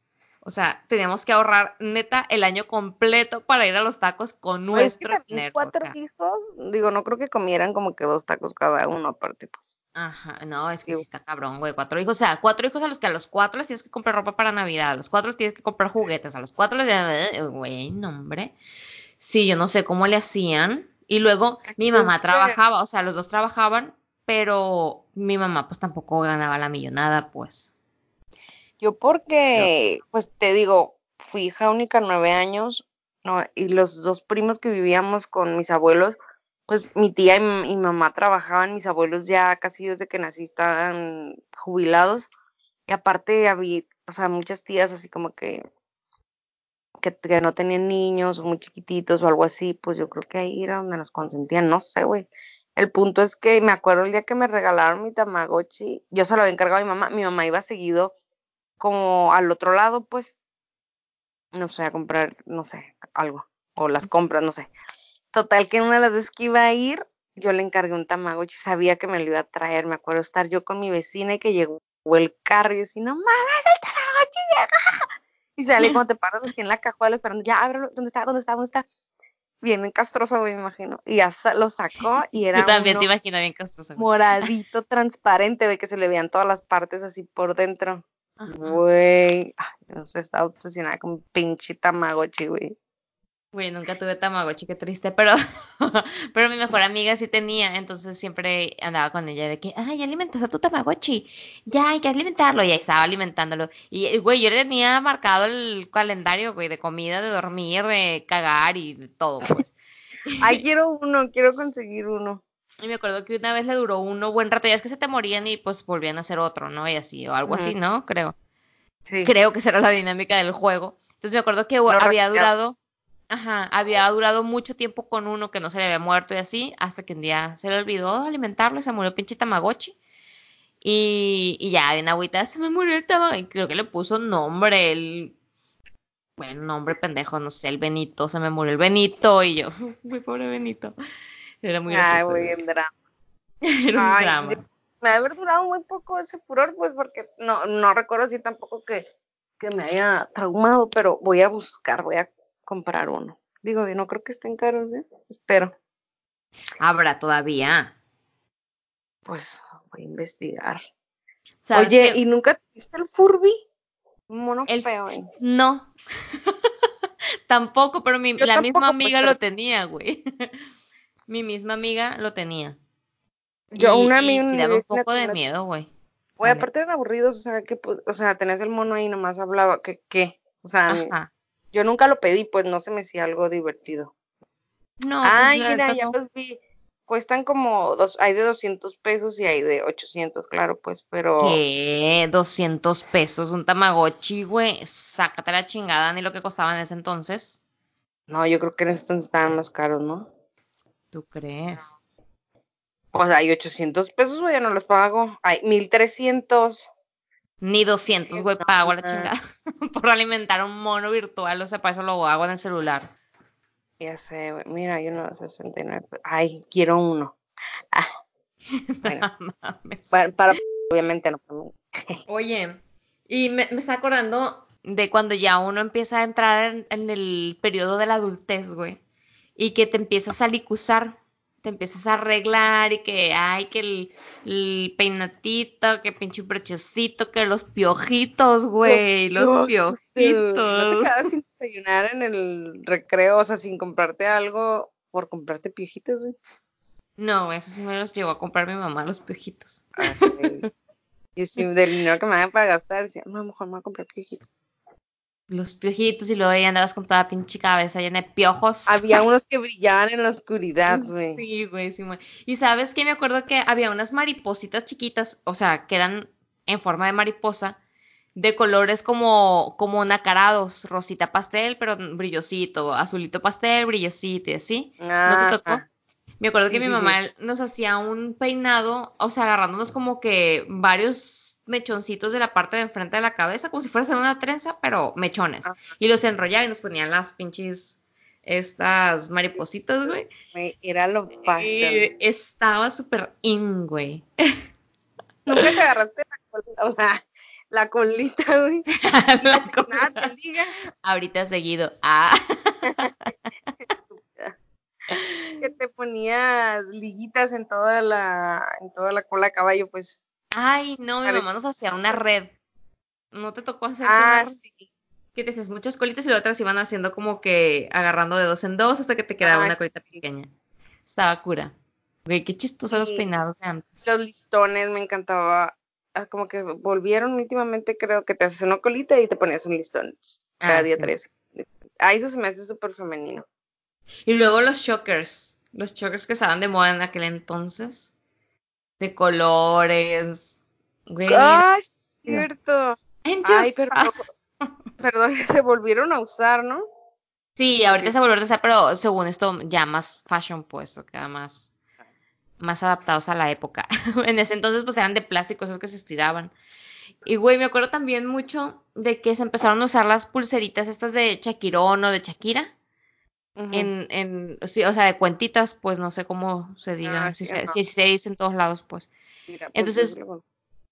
o sea, teníamos que ahorrar neta el año completo para ir a los tacos con Pues es que nuestro dinero. cuatro hijos, digo, no creo que comieran como que dos tacos cada uno, aparte, pues. Ajá, no, es que sí está cabrón, güey. Cuatro hijos, o sea, cuatro hijos a los que a los cuatro les tienes que comprar ropa para Navidad, a los cuatro les tienes que comprar juguetes, a los cuatro les güey, no, hombre. Sí, yo no sé cómo le hacían. Y luego mi mamá trabajaba, o sea, los dos trabajaban, pero mi mamá pues tampoco ganaba la millonada, pues. Yo porque, pues te digo, fui hija única nueve años, no, y los dos primos que vivíamos con mis abuelos, pues mi tía y, m- y mamá trabajaban, mis abuelos ya casi desde que nací estaban jubilados, y aparte había, o sea, muchas tías así como que, que, que no tenían niños, o muy chiquititos o algo así, pues yo creo que ahí era donde nos consentían, no sé, güey. El punto es que me acuerdo el día que me regalaron mi Tamagotchi, yo se lo había encargado a mi mamá, mi mamá iba seguido como al otro lado, pues, no sé, a comprar, no sé, algo, o las compras, no sé. Total que una de las veces que iba a ir, yo le encargué un Tamagotchi, sabía que me lo iba a traer, me acuerdo estar yo con mi vecina y que llegó el carro y así, no mames, el Tamagotchi llega. Y sale cuando te paras así en la cajuela esperando, ya ábrelo, ¿dónde está? ¿Dónde está? ¿Dónde está? Bien castroso, güey, me imagino. Y ya lo sacó y era Yo también te uno imagino bien castroso. moradito, transparente, ve que se le veían todas las partes así por dentro. Güey, no sé, estaba obsesionada con pinche Tamagotchi, güey. Güey, nunca tuve Tamagotchi, qué triste, pero, [LAUGHS] pero mi mejor amiga sí tenía, entonces siempre andaba con ella de que, ay, alimentas a tu Tamagotchi, ya hay que alimentarlo, y ahí estaba alimentándolo. Y, eh, güey, yo le tenía marcado el calendario, güey, de comida, de dormir, de cagar y de todo, pues. [LAUGHS] Ay, quiero uno, quiero conseguir uno. Y me acuerdo que una vez le duró uno buen rato, ya es que se te morían y pues volvían a hacer otro, ¿no? Y así, o algo así, ¿no? Creo. Sí. Creo que esa era la dinámica del juego. Entonces me acuerdo que había durado, ajá, había durado mucho tiempo con uno que no se le había muerto y así, hasta que un día se le olvidó alimentarlo y se murió pinche Tamagotchi. Y, y ya, en agüita se me murió el Tamagotchi. Creo que le puso nombre, el. Bueno, nombre pendejo, no sé, el Benito, se me murió el Benito y yo, [LAUGHS] muy pobre Benito. Era muy Ay, gracioso. güey, en drama. [LAUGHS] Era un Ay, drama. yo- Me ha durado muy poco ese furor, pues, porque no, no recuerdo así tampoco que, que me haya traumado, pero voy a buscar, voy a comprar uno. Digo, yo no creo que estén caros, ¿eh? Espero. Habrá todavía. Pues voy a investigar. ¿Sabes Oye? ¿y nunca viste el Furby? Un mono El- feo, ¿eh? No. [LAUGHS] Tampoco, pero mi, la misma tampoco, pues, amiga lo tenía, güey. [LAUGHS] mi misma amiga lo tenía. Yo, y, una amiga sí daba un poco de miedo, güey. Güey, Vale. aparte eran aburridos, o sea, que, pues, o sea, tenías el mono ahí nomás hablaba, que, ¿qué? O sea, Ajá. Yo nunca lo pedí, pues no se me hacía algo divertido. No, Ay, pues la mira, ya no. los vi. Cuestan como dos, hay de 200 pesos y hay de 800, claro, pues, pero ¿Qué? 200 pesos un Tamagotchi, güey. Sácate la chingada, ni lo que costaba en ese entonces. no, yo creo que en ese entonces estaban más caros, ¿no? ¿Tú crees? O sea, hay 800 pesos, güey, ya no los pago. Hay 1300. Ni 200, güey, pago a la chingada. [LAUGHS] Por alimentar un mono virtual, o sea, para eso lo hago en el celular. Ya sé, güey, mira, hay uno de 69. pe- Ay, quiero uno. Ah, [LAUGHS] bueno, Mames. para, para- obviamente no para mí. [LAUGHS] Oye, y me, me está acordando de cuando ya uno empieza a entrar en, en el periodo de la adultez, güey, y que te empiezas a licuzar. Te empiezas a arreglar y que, ay, que el, el peinatito, que pinche brochecito, que los piojitos, güey, los, piojitos. ¿No te quedabas sin desayunar en el recreo, o sea, sin comprarte algo por comprarte piojitos, güey? No, eso sí me los llevó a comprar mi mamá, los piojitos. Yo sí, del dinero que me daban para gastar, decía, no, a lo mejor me voy a comprar piojitos los piojitos y luego ahí andabas con toda la pinche cabeza llena de piojos. Había [LAUGHS] unos que brillaban en la oscuridad, güey. Sí, güey, sí, güey. Y sabes que me acuerdo que había unas maripositas chiquitas, o sea, que eran en forma de mariposa, de colores como, como nacarados, rosita pastel, pero brillosito, azulito pastel, brillosito y así. ¿No te tocó? Me acuerdo que mi mamá nos hacía un peinado, o sea, agarrándonos como que varios mechoncitos de la parte de enfrente de la cabeza, como si fuera a una trenza, pero mechones. Y los enrollaba y nos ponían las pinches estas maripositas, güey. Era lo fácil. Estaba súper in, güey. [LAUGHS] Nunca te agarraste la colita, o sea, la colita, güey. [LAUGHS] la [LAUGHS] colita. Ahorita seguido. Ah. que te ponías liguitas en toda la, en toda la cola de caballo, pues. Ay, no, mi mamá nos hacía una red. ¿No te tocó hacer ah, sí. Que te haces muchas colitas y las otras iban haciendo como que agarrando de dos en dos hasta que te quedaba ah, una colita pequeña. Estaba cura. Güey, qué chistosos los peinados de antes. Los listones me encantaba. Ah, como que volvieron últimamente, creo que te haces una colita y te ponías un listón cada día tres. Ah, eso se me hace súper femenino. Y luego los shockers. Los shockers que estaban de moda en aquel entonces de colores. Güey. ¡Ah, cierto! Ay, perdón, se volvieron a usar, ¿no? Sí, ahorita se volvieron a usar, pero según esto ya más fashion pues, o queda más, más adaptados a la época. [LAUGHS] en ese entonces pues eran de plástico esos que se estiraban. Y güey, me acuerdo también mucho de que se empezaron a usar las pulseritas estas de Shakirón o de Shakira en, en o sea, de cuentitas, pues no sé cómo se diga, ah, si, se, dice en todos lados, pues. pues Entonces,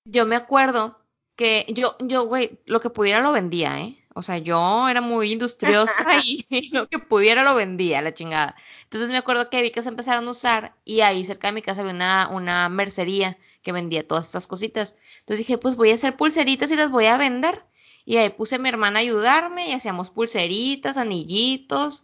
yo me acuerdo que yo, yo, güey, lo que pudiera lo vendía, ¿eh? O sea, yo era muy industriosa [LAUGHS] y, lo que pudiera lo vendía, la chingada. Entonces me acuerdo que vi que se empezaron a usar y ahí cerca de mi casa había una, una mercería que vendía todas estas cositas. Entonces dije, pues voy a hacer pulseritas y las voy a vender. Y ahí puse a mi hermana a ayudarme y hacíamos pulseritas, anillitos,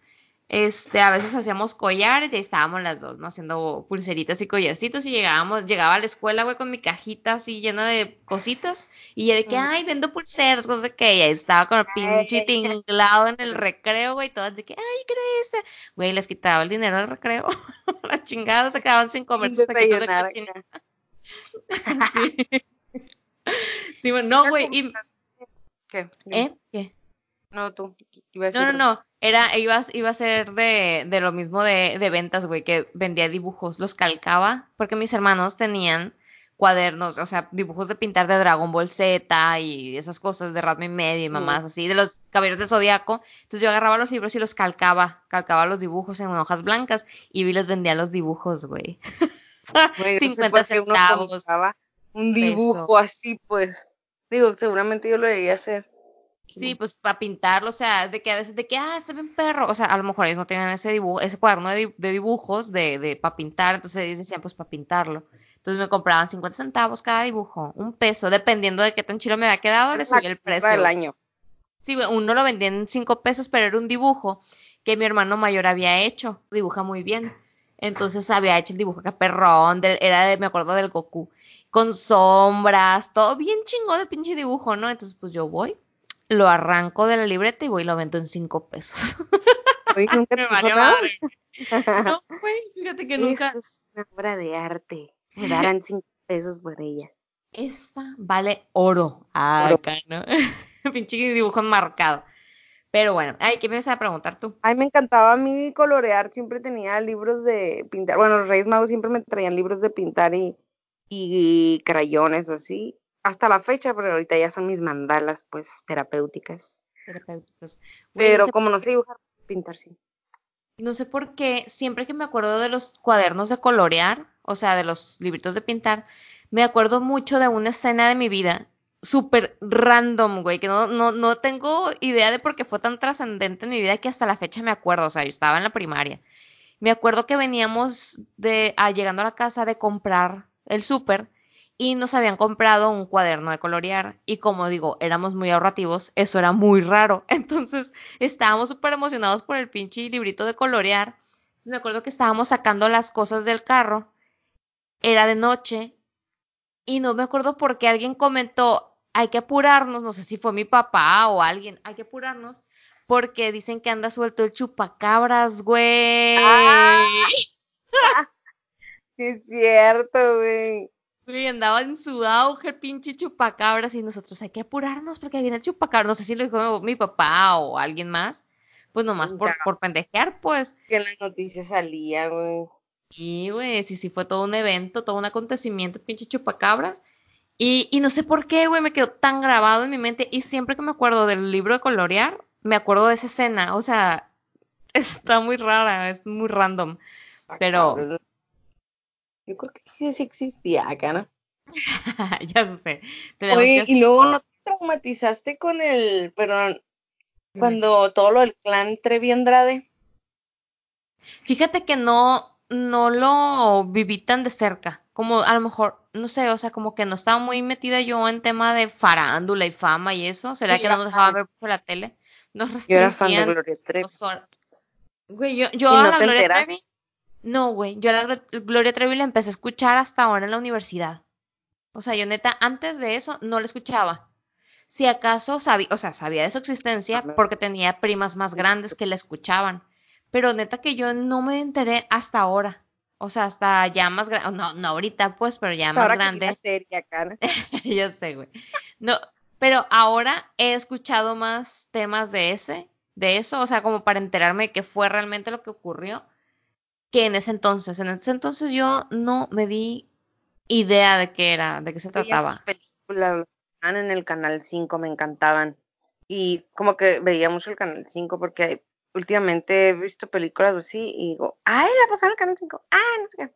este, a veces hacíamos collares y estábamos las dos, ¿no? Haciendo pulseritas y collarcitos y llegábamos, llegaba a la escuela, güey, con mi cajita así llena de cositas y ya de que, ay, vendo pulseras, cosas de que, y estaba con el pinche [LAUGHS] tinglado en el recreo, güey, todas de que, ay, crees, güey, les quitaba el dinero del recreo, [LAUGHS] la chingada, se quedaban sin comer sus taquitos de cochina. [LAUGHS] sí. sí, bueno, no, güey, y... ¿Qué? ¿Eh? ¿Qué? No, tú. no, no, no. Era, iba, iba a ser de, de lo mismo de, de ventas, güey, que vendía dibujos, los calcaba, porque mis hermanos tenían cuadernos, o sea, dibujos de pintar de Dragon Ball Z y esas cosas de Ratman y medio y mamás así, de los caballeros del zodiaco. Entonces yo agarraba los libros y los calcaba, calcaba los dibujos en hojas blancas y vi les vendía los dibujos, güey. [LAUGHS] 50 centavos. Un dibujo así, pues. Digo, seguramente yo lo debía hacer. Sí, pues para pintarlo, o sea, de que a veces de que, ah, está bien perro, o sea, a lo mejor ellos no tenían ese dibujo, ese cuaderno de, dibujos de, de para pintar, entonces ellos decían, pues para pintarlo. Entonces me compraban 50 centavos cada dibujo, un peso, dependiendo de qué tan chido me había quedado, le subía el precio. del año. Sí, uno lo vendía en 5 pesos, pero era un dibujo que mi hermano mayor había hecho, dibuja muy bien. Entonces había hecho el dibujo que perrón, era de, me acuerdo del Goku, con sombras, todo bien chingo de pinche dibujo, ¿no? Entonces pues yo voy, lo arranco de la libreta y voy y lo vendo en cinco pesos. [LAUGHS] nunca [LAUGHS] me madre. [LAUGHS] No, güey, fíjate que nunca. es una obra de arte. Me darán cinco pesos por ella. Esta vale oro. Ah, acá, ¿no? Pinche dibujo marcado. Pero bueno, ay, ¿qué me vas a preguntar tú? Ay, me encantaba a mí colorear, siempre tenía libros de pintar. Bueno, los Reyes Magos siempre me traían libros de pintar y, y crayones así hasta la fecha, pero ahorita ya son mis mandalas, pues, terapéuticas. Pero como no sé dibujar, pintar sí. No sé por qué, siempre que me acuerdo de los cuadernos de colorear, o sea, de los libritos de pintar, me acuerdo mucho de una escena de mi vida súper random, güey, que no, no, no tengo idea de por qué fue tan trascendente en mi vida que hasta la fecha me acuerdo, o sea, yo estaba en la primaria. Me acuerdo que veníamos de, a, llegando a la casa de comprar el súper y nos habían comprado un cuaderno de colorear y como digo, éramos muy ahorrativos, eso era muy raro. [LAUGHS] Entonces estábamos súper emocionados por el pinche librito de colorear. me acuerdo que estábamos sacando las cosas del carro, era de noche y no me acuerdo por qué alguien comentó, hay que apurarnos, no sé si fue mi papá o alguien, hay que apurarnos porque dicen que anda suelto el chupacabras, güey. Ah, [LAUGHS] es cierto, güey. Güey, andaba en su auge pinche chupacabras y nosotros hay que apurarnos porque viene el chupacabras. No sé si lo dijo mi papá o alguien más. Pues nomás por, por pendejear, pues. Que en la noticia salía, güey. Y, güey, sí, sí, fue todo un evento, todo un acontecimiento, pinche chupacabras. Y, y no sé por qué, güey, me quedó tan grabado en mi mente. Y siempre que me acuerdo del libro de colorear, me acuerdo de esa escena. O sea, [LAUGHS] está muy rara, es muy random. Ah, pero. Yo creo que sí, sí existía acá, ¿no? [LAUGHS] ya sé. Oye, y luego no te traumatizaste con el. Perdón. Cuando todo lo del clan Trevi Andrade. Fíjate que no, no lo viví tan de cerca, como a lo mejor, no sé, o sea, como que no estaba muy metida yo en tema de farándula y fama y eso, ¿será que no nos dejaba ver por la tele? Nos yo era fan de Gloria Trevi. Güey, yo, yo a la Gloria Trevi, no, güey, yo la Gloria Trevi la empecé a escuchar hasta ahora en la universidad. O sea, yo neta, antes de eso no la escuchaba. Si acaso sabía, o sea, sabía de su existencia porque tenía primas más grandes que la escuchaban pero neta que yo no me enteré hasta ahora. O sea, hasta ya más grande, no, no ahorita pues, pero ya más grande. Serie acá, yo sé, güey. No, pero ahora he escuchado más temas de ese, de eso, o sea, como para enterarme de qué fue realmente lo que ocurrió, que en ese entonces. En ese entonces yo no me di idea de qué era, de qué se trataba. películas en el canal 5 me encantaban. Y como que veía mucho el canal 5 porque últimamente he visto películas así y digo, ay, la pasaron el canal 5, ah, no sé qué.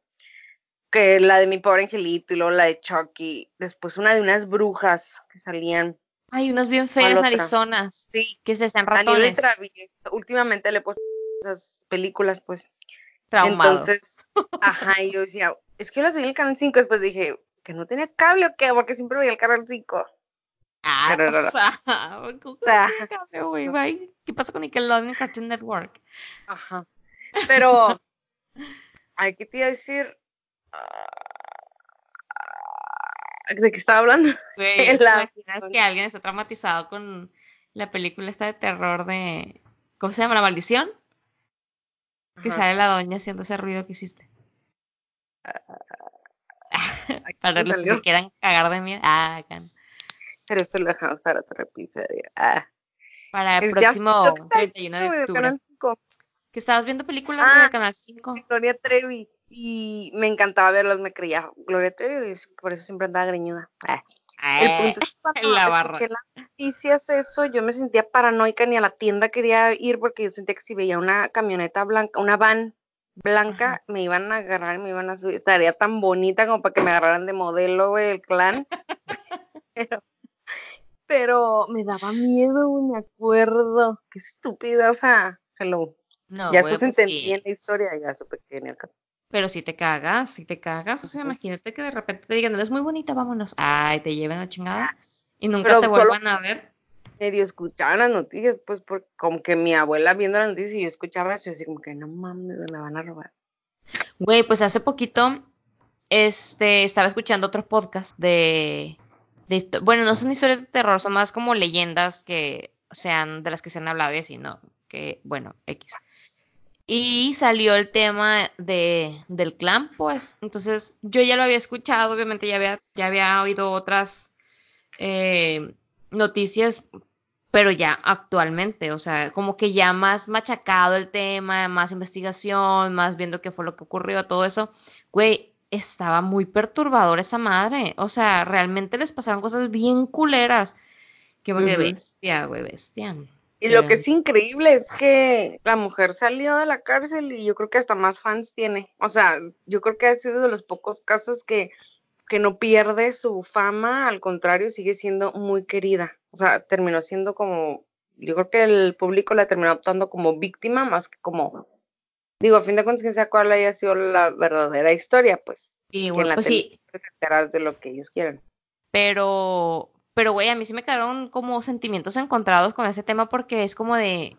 Que la de mi pobre angelito y luego la de Chucky, después una de unas brujas que salían. Ay, unas bien feas narizonas. Sí. Que se están ratones. últimamente le he puesto esas películas, pues. Traumado. Entonces, ajá, y yo decía, es que yo vi en el canal 5, después dije, que no tenía cable o qué, porque siempre veía el canal 5. Ah, o sea, ¿qué pasa con Nickelodeon Cartoon Network? Ajá. Pero, [LAUGHS] hay que te iba a decir? Ah, ¿De qué estaba hablando? Güey, [LAUGHS] la... imaginas que alguien está traumatizado con la película esta de terror de... ¿Cómo se llama? ¿La maldición? Que sale la doña haciendo ese ruido que hiciste. Ah, [LAUGHS] Para los que se quieran cagar de miedo. Ah, acá. Pero eso lo dejamos para otro episodio. Ah. Para el próximo 31 de octubre. Que estabas viendo películas ah, de Canal 5. Gloria Trevi. Y me encantaba verlas, me creía Gloria Trevi, y por eso siempre andaba greñuda. Ah. El punto es [LAUGHS] cuando la barra. las noticias eso, yo me sentía paranoica, ni a la tienda quería ir porque yo sentía que si veía una camioneta blanca, una van blanca, me iban a agarrar, me iban a subir. Estaría tan bonita como para que me agarraran de modelo, el clan. [LAUGHS] Pero pero me daba miedo, me acuerdo. Qué estúpida, o sea, hello. No, ya después pues entendí en la historia, ya supe que Pero si te cagas, si te cagas, o sea, imagínate que de repente te digan, eres muy bonita, vámonos. Ay, te lleven a chingada y nunca te vuelvan a ver. Medio escuchaban las noticias, pues, por, como que mi abuela viendo las noticias y yo escuchaba eso y así como que no mames, me van a robar. Güey, pues hace poquito, este, estaba escuchando otro podcast de bueno, no son historias de terror, son más como leyendas que sean de las que se han hablado y así, ¿no? Que, bueno, X. Y salió el tema de, del clan, pues. Entonces, yo ya lo había escuchado, obviamente ya había, ya había oído otras eh, noticias, pero ya actualmente, o sea, como que ya más machacado el tema, más investigación, más viendo qué fue lo que ocurrió, todo eso. Güey, estaba muy perturbador esa madre. O sea, realmente les pasaron cosas bien culeras. Qué bestia, güey, bestia. Y lo que es increíble es que la mujer salió de la cárcel y yo creo que hasta más fans tiene. O sea, yo creo que ha sido de los pocos casos que, que no pierde su fama, al contrario, sigue siendo muy querida. O sea, terminó siendo como, yo creo que el público la terminó optando como víctima más que como Digo, a fin de cuentas, quién sabe cuál haya sido la verdadera historia, pues. Y que bueno, en la pues sí, de lo que ellos quieren. pero, pero güey, a mí sí me quedaron como sentimientos encontrados con ese tema porque es como de,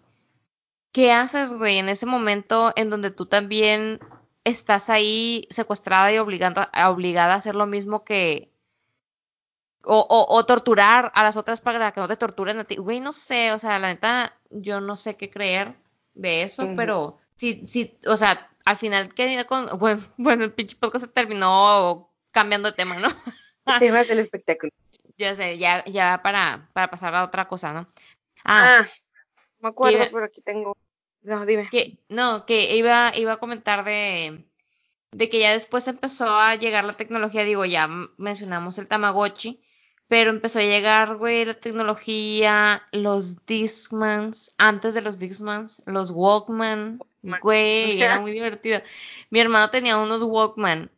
¿qué haces, güey, en ese momento en donde tú también estás ahí secuestrada y obligando, obligada a hacer lo mismo que, o, o, o torturar a las otras para que no te torturen a ti? Güey, no sé, o sea, la neta, yo no sé qué creer de eso, pero sí, sí, o sea, al final, ¿qué con, [LAUGHS] bueno, bueno, el pinche podcast se terminó cambiando de tema, ¿no? Temas del espectáculo. Ya sé, ya, ya para, para pasar a otra cosa, ¿no? Ah, Ah, me acuerdo, iba- pero aquí tengo. No, dime. que, no, que iba, iba a comentar de, de que ya después empezó a llegar la tecnología, digo, ya mencionamos el Tamagotchi, pero empezó a llegar, güey, la tecnología, los Discmans, antes de los Discmans, los Walkman, Walkman. güey, era [LAUGHS] muy divertido. Mi hermano tenía unos Walkman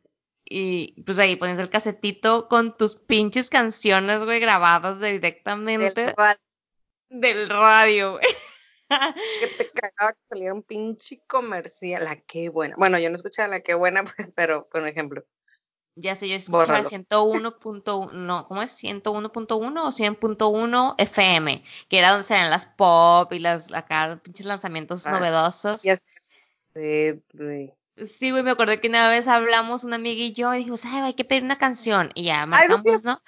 y pues ahí pones el casetito con tus pinches canciones, güey, grabadas Del directamente val- del radio, güey. [LAUGHS] que te cagaba que saliera un pinche comercial. La qué buena. Bueno, yo no escuchaba la qué buena, [LAUGHS] pues, pero por ejemplo. Ya sé, yo escuchaba el Bórralo. 101.1, no, ¿cómo es? 101.1 o 100.1 FM, que era donde salían las pop y las acá pinches lanzamientos Ah, novedosos. Ya sé, güey. Sí, güey, me acuerdo que una vez hablamos una amiga y yo y dijimos, ay, hay que pedir una canción. Y ya no marcamos, ¿no?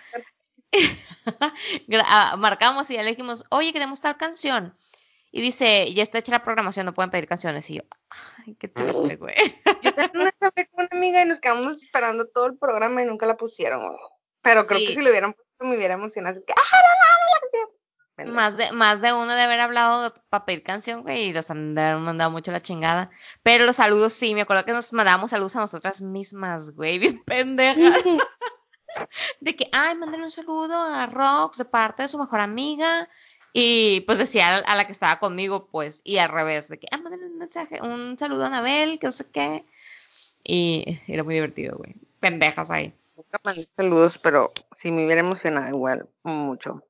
[LAUGHS] Ah, marcamos y ya le dijimos, oye, queremos tal canción. Y dice, ya está hecha la programación, no pueden pedir canciones. Y yo, ay, qué triste, güey. [LAUGHS] Yo también una vez hablé con una amiga y nos quedamos esperando todo el programa y nunca la pusieron. güey. Pero creo Sí. que si lo hubieran puesto me hubiera emocionado. Así que, ¡ah, no mames, la Más de, más de uno de haber hablado para pedir canción, güey, y los han de mandado mucho la chingada. Pero los saludos sí, me acuerdo que nos mandábamos saludos a nosotras mismas, güey, [LAUGHS] bien pendejas. [LAUGHS] De que, ay, manden un saludo a Rox de parte de su mejor amiga. Y pues decía a, a la que estaba conmigo, pues, y al revés, de que, ah, manden un mensaje, un saludo a Anabel, que no sé qué. Y era muy divertido, güey. Pendejas ahí. Nunca mandé saludos, pero sí me hubiera emocionado igual, mucho.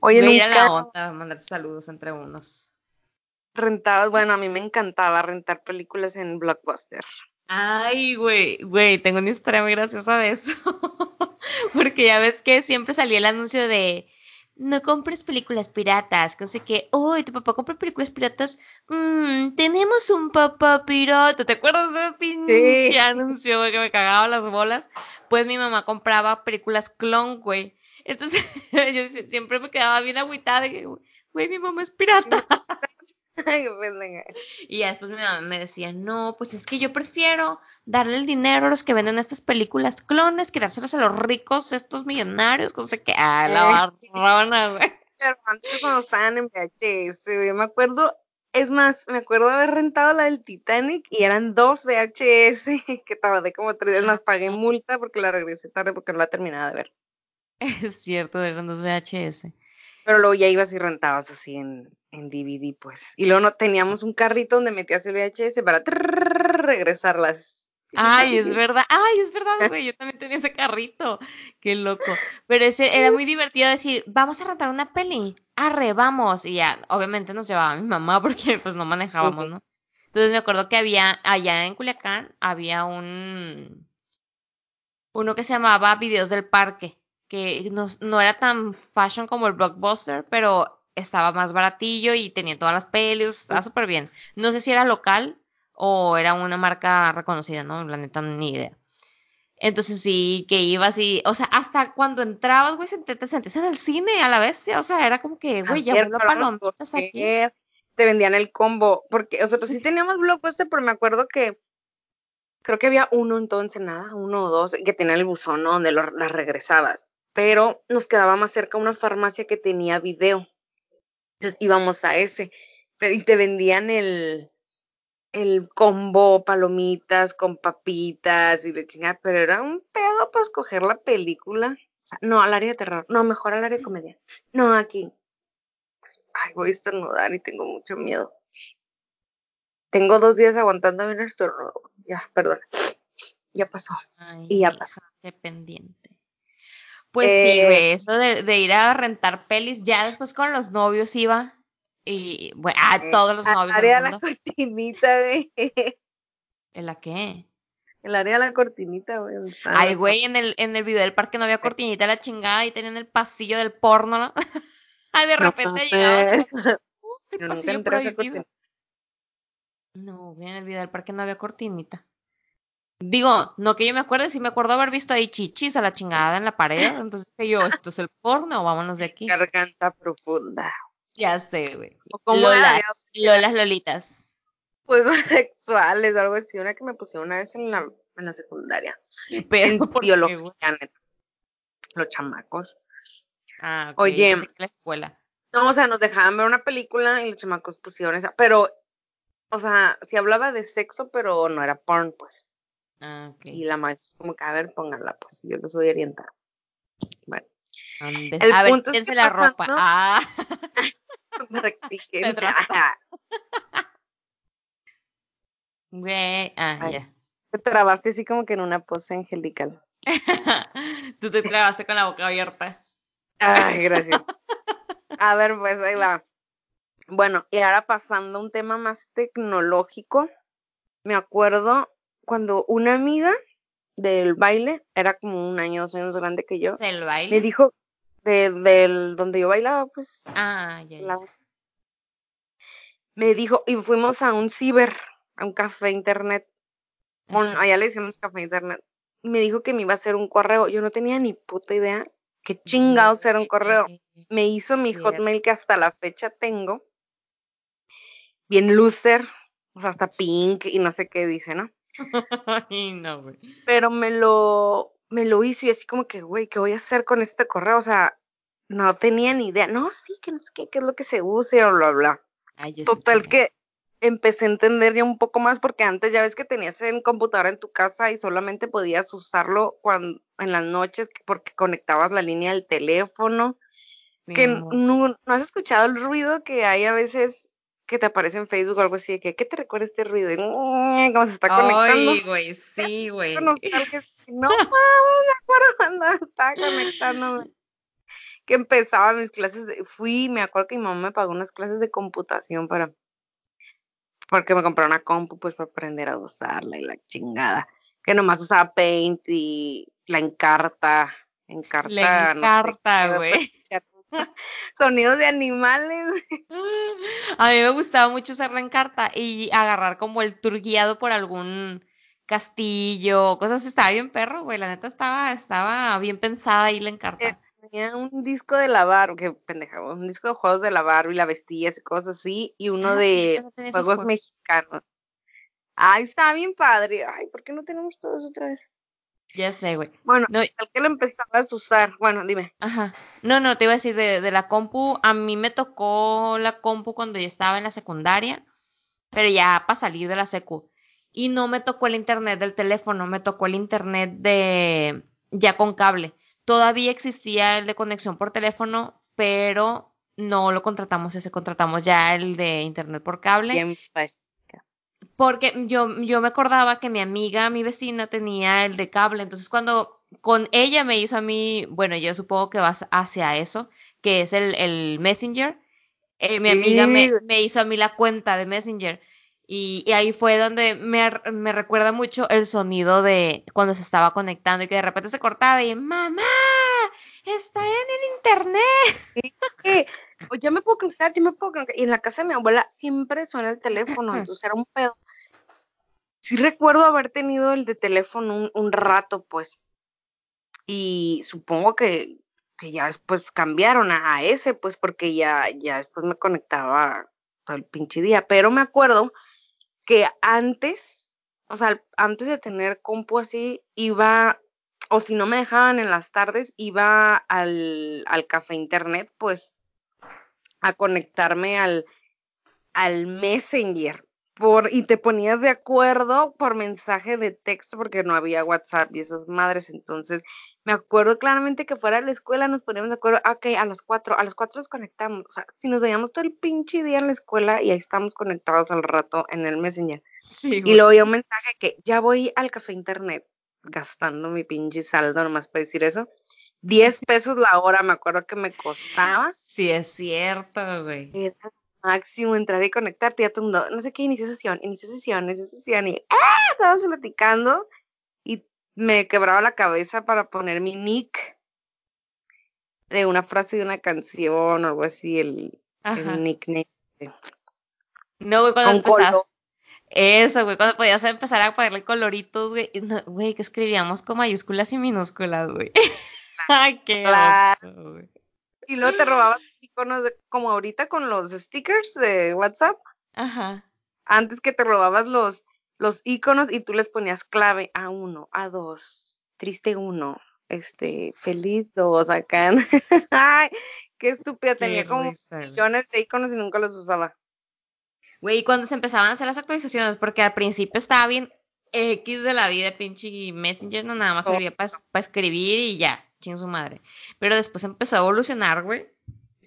Oye, nunca- la onda mandar saludos entre unos. Rentabas, bueno, a mí me encantaba rentar películas en Blockbuster. Ay, güey, güey, tengo una historia muy graciosa de eso. [LAUGHS] Porque ya ves que siempre salía el anuncio de no compres películas piratas, que no sé qué, uy, tu papá compra películas piratas, Mm, tenemos un papá pirata, ¿te acuerdas de ese pinche Sí. anuncio, güey, que me cagaba las bolas? Pues mi mamá compraba películas clon, güey. Entonces [LAUGHS] yo sie- siempre me quedaba bien agüitada de que, güey, mi mamá es pirata. [LAUGHS] [LAUGHS] Pendeja. Y ya después mi mamá me decía, no, pues es que yo prefiero darle el dinero a los que venden estas películas clones que dárselos a los ricos, estos millonarios, no sé qué. Ah, la barrona, güey. Pero antes cuando estaban en VHS, yo me acuerdo, es más, me acuerdo de haber rentado la del Titanic y eran dos VHS que tardé como tres días, más pagué multa porque la regresé tarde porque no la terminaba de ver. [LAUGHS] Es cierto, eran dos VHS. Pero luego ya ibas y rentabas así en, en DVD, pues. Y luego no teníamos un carrito donde metías el VHS para trrr, regresarlas. Ay, es [LAUGHS] verdad, ay, es verdad, güey, yo también tenía ese carrito, qué loco. Pero ese era muy divertido decir, vamos a rentar una peli, arre, vamos, y ya, obviamente nos llevaba mi mamá [LAUGHS] porque pues no manejábamos. ¿no? Entonces me acuerdo que había, allá en Culiacán, había un, uno que se llamaba Videos del Parque, que no, no era tan fashion como el Blockbuster, pero estaba más baratillo y tenía todas las pelis, estaba súper bien. No sé si era local o era una marca reconocida, ¿no? La neta, ni idea. Entonces sí, que ibas y, o sea, hasta cuando entrabas, güey, te, te sentías en el cine a la bestia, o sea, era como que, güey, ya paramos palomitas aquí. Te vendían el combo, porque, o sea, pues sí Sí. teníamos Blockbuster, pero me acuerdo que creo que había uno en todo Ensenada, uno o dos, que tenían el buzón, ¿no? Donde lo- las regresabas. Pero nos quedaba más cerca una farmacia que tenía video. Entonces íbamos a ese. Y te vendían el, el combo palomitas con papitas y le chingada, pero era un pedo para escoger la película. O sea, no, al área de terror. No, mejor al área de comedia. No, aquí. Ay, voy a estornudar y tengo mucho miedo. Tengo dos días aguantando bien el estornudo. Ya, perdón. Ya pasó. Ay, Y ya pasó. Qué Pues sí, Eh, güey, eso de, de ir a rentar pelis, ya después con los novios iba, y bueno, a Eh, todos los novios del área de la cortinita de. [LAUGHS] ¿En la qué? El área de la cortinita, güey. Ay, güey, en el, en el video del parque no había cortinita la chingada y tenían el pasillo del porno, ¿no? [LAUGHS] Ay, de repente no, [LAUGHS] El pasillo prohibido. No, güey, en el video del parque no había cortinita. Digo, no que yo me acuerde, si me acuerdo haber visto ahí chichis a la chingada en la pared, entonces que yo, ¿esto es el porno o vámonos de aquí? Garganta profunda. Ya sé, güey. Lolas, Lolas Lolitas. Juegos [LAUGHS] sexuales o algo así, una que me pusieron una vez en la, en la secundaria. Pero, en biología, Los chamacos. Ah, Oye, la escuela. No, o sea, nos dejaban ver una película y los chamacos pusieron esa, pero, o sea, sí hablaba de sexo, pero no era porn, pues. Ah. Y la maestra es como que, a ver, pónganla, pues, yo los voy a orientar. Bueno. El a punto ver, es que la ropa. Ah. [LAUGHS] [LAUGHS] [LAUGHS] Güey, ah, ya. Te trabaste así como que en una pose angelical. Tú te trabaste con la boca abierta. Ay, gracias. A ver, pues ahí va. Bueno, y ahora pasando a un tema más tecnológico, me acuerdo cuando una amiga del baile, era como un año, dos años grande que yo. ¿Del baile? Me dijo, de, del donde yo bailaba, pues. Ah, ya, ya. Me dijo, y fuimos a un ciber, a un café internet. Bueno, allá le decimos café internet. Me dijo que me iba a hacer un correo. Yo no tenía ni puta idea qué chingados era un correo. Me hizo mi hotmail que hasta la fecha tengo. Bien loser, o sea, hasta pink y no sé qué dice, ¿no? [LAUGHS] no, güey. Pero me lo, me lo hizo y así como que, güey, ¿qué voy a hacer con este correo? O sea, no tenía ni idea. No, sí, que no sé qué, qué es lo que se use o bla, bla. Total que empecé a entender ya un poco más porque antes ya ves que tenías en computadora en tu casa y solamente podías usarlo cuando en las noches porque conectabas la línea del teléfono. Que no, has escuchado el ruido que hay a veces que te aparece en Facebook o algo así de que ¿qué te recuerda este ruido? Mm, ¿Cómo se está conectando? Ay, güey, [LAUGHS] sí, güey. [LAUGHS] no, no me acuerdo cuando estaba conectando que empezaba mis clases, fui, me acuerdo que mi mamá me pagó unas clases de computación para porque me compré una compu pues para aprender a usarla y la chingada. Que nomás usaba Paint y la encarta. Encarta. La encarta, güey. [LAUGHS] Sonidos de animales. A mí me gustaba mucho usar la encarta y agarrar como el tour guiado por algún castillo, cosas, estaba bien perro, güey, la neta estaba, estaba bien pensada ahí la encarta tenía un disco de lavar, que pendeja, un disco de juegos de lavar y la vestías y cosas así, y uno ah, de juegos, mexicanos. Ay, está bien padre. Ay, ¿por qué no tenemos todos otra vez? Ya sé, güey. Bueno, no, al que lo empezabas a usar, bueno, dime. Ajá. No, no, te iba a decir de, de la compu, a mí me tocó la compu cuando yo estaba en la secundaria, pero ya para salir de la secu. Y no me tocó el internet del teléfono, me tocó el internet de ya con cable. Todavía existía el de conexión por teléfono, pero no lo contratamos ese, contratamos ya el de internet por cable. Porque yo, yo me acordaba que mi amiga, mi vecina, tenía el de cable. Entonces, cuando con ella me hizo a mí, bueno, yo supongo que vas hacia eso, que es el, el Messenger. Eh, mi amiga me, me, hizo a mí la cuenta de Messenger. Y, ahí fue donde me, me, recuerda mucho el sonido de cuando se estaba conectando y que de repente se cortaba y mamá, está en el internet. Es que ya me puedo conectar, ya me puedo conectar. Y en la casa de mi abuela siempre suena el teléfono, [LAUGHS] entonces era un pedo. Sí recuerdo haber tenido el de teléfono un, un rato, pues. Y supongo que, que ya después cambiaron a, a, ese, pues porque ya, ya después me conectaba todo el pinche día. Pero me acuerdo que antes, o sea, antes de tener compu así, iba, o si no me dejaban en las tardes, iba al, al café internet, pues, a conectarme al, al Messenger. Por, y te ponías de acuerdo por mensaje de texto porque no había WhatsApp y esas madres. Entonces, me acuerdo claramente que fuera de la escuela nos poníamos de acuerdo, ok, a las cuatro, a las cuatro nos conectamos, o sea, si nos veíamos todo el pinche día en la escuela y ahí estamos conectados al rato en el Messenger. Sí, y luego había un mensaje que ya voy al café internet gastando mi pinche saldo nomás para decir eso. Diez [LAUGHS] pesos la hora, me acuerdo que me costaba. Sí, es cierto, güey. Máximo entrar y conectarte. Ya todo el mundo, no sé qué, inició sesión, inició sesión, inició sesión. Y ¡ah! Estábamos platicando y me quebraba la cabeza para poner mi nick de una frase de una canción o algo así, el, el nickname. No, güey, cuando empezás. Eso, güey, cuando podías empezar a ponerle coloritos, güey. güey, que escribíamos con mayúsculas y minúsculas, güey. [LAUGHS] Ay, qué oso, güey. Y luego te robabas iconos de, como ahorita con los stickers de WhatsApp. Ajá. Antes que te robabas los, los iconos y tú les ponías clave a uno, a dos, triste uno, este, feliz dos acá. [LAUGHS] Ay, qué estúpida, tenía como millones de iconos y nunca los usaba. Güey, cuando se empezaban a hacer las actualizaciones, porque al principio estaba bien X de la vida, pinche Messenger, no nada más oh. servía para escribir y ya, ching su madre. Pero después empezó a evolucionar, güey.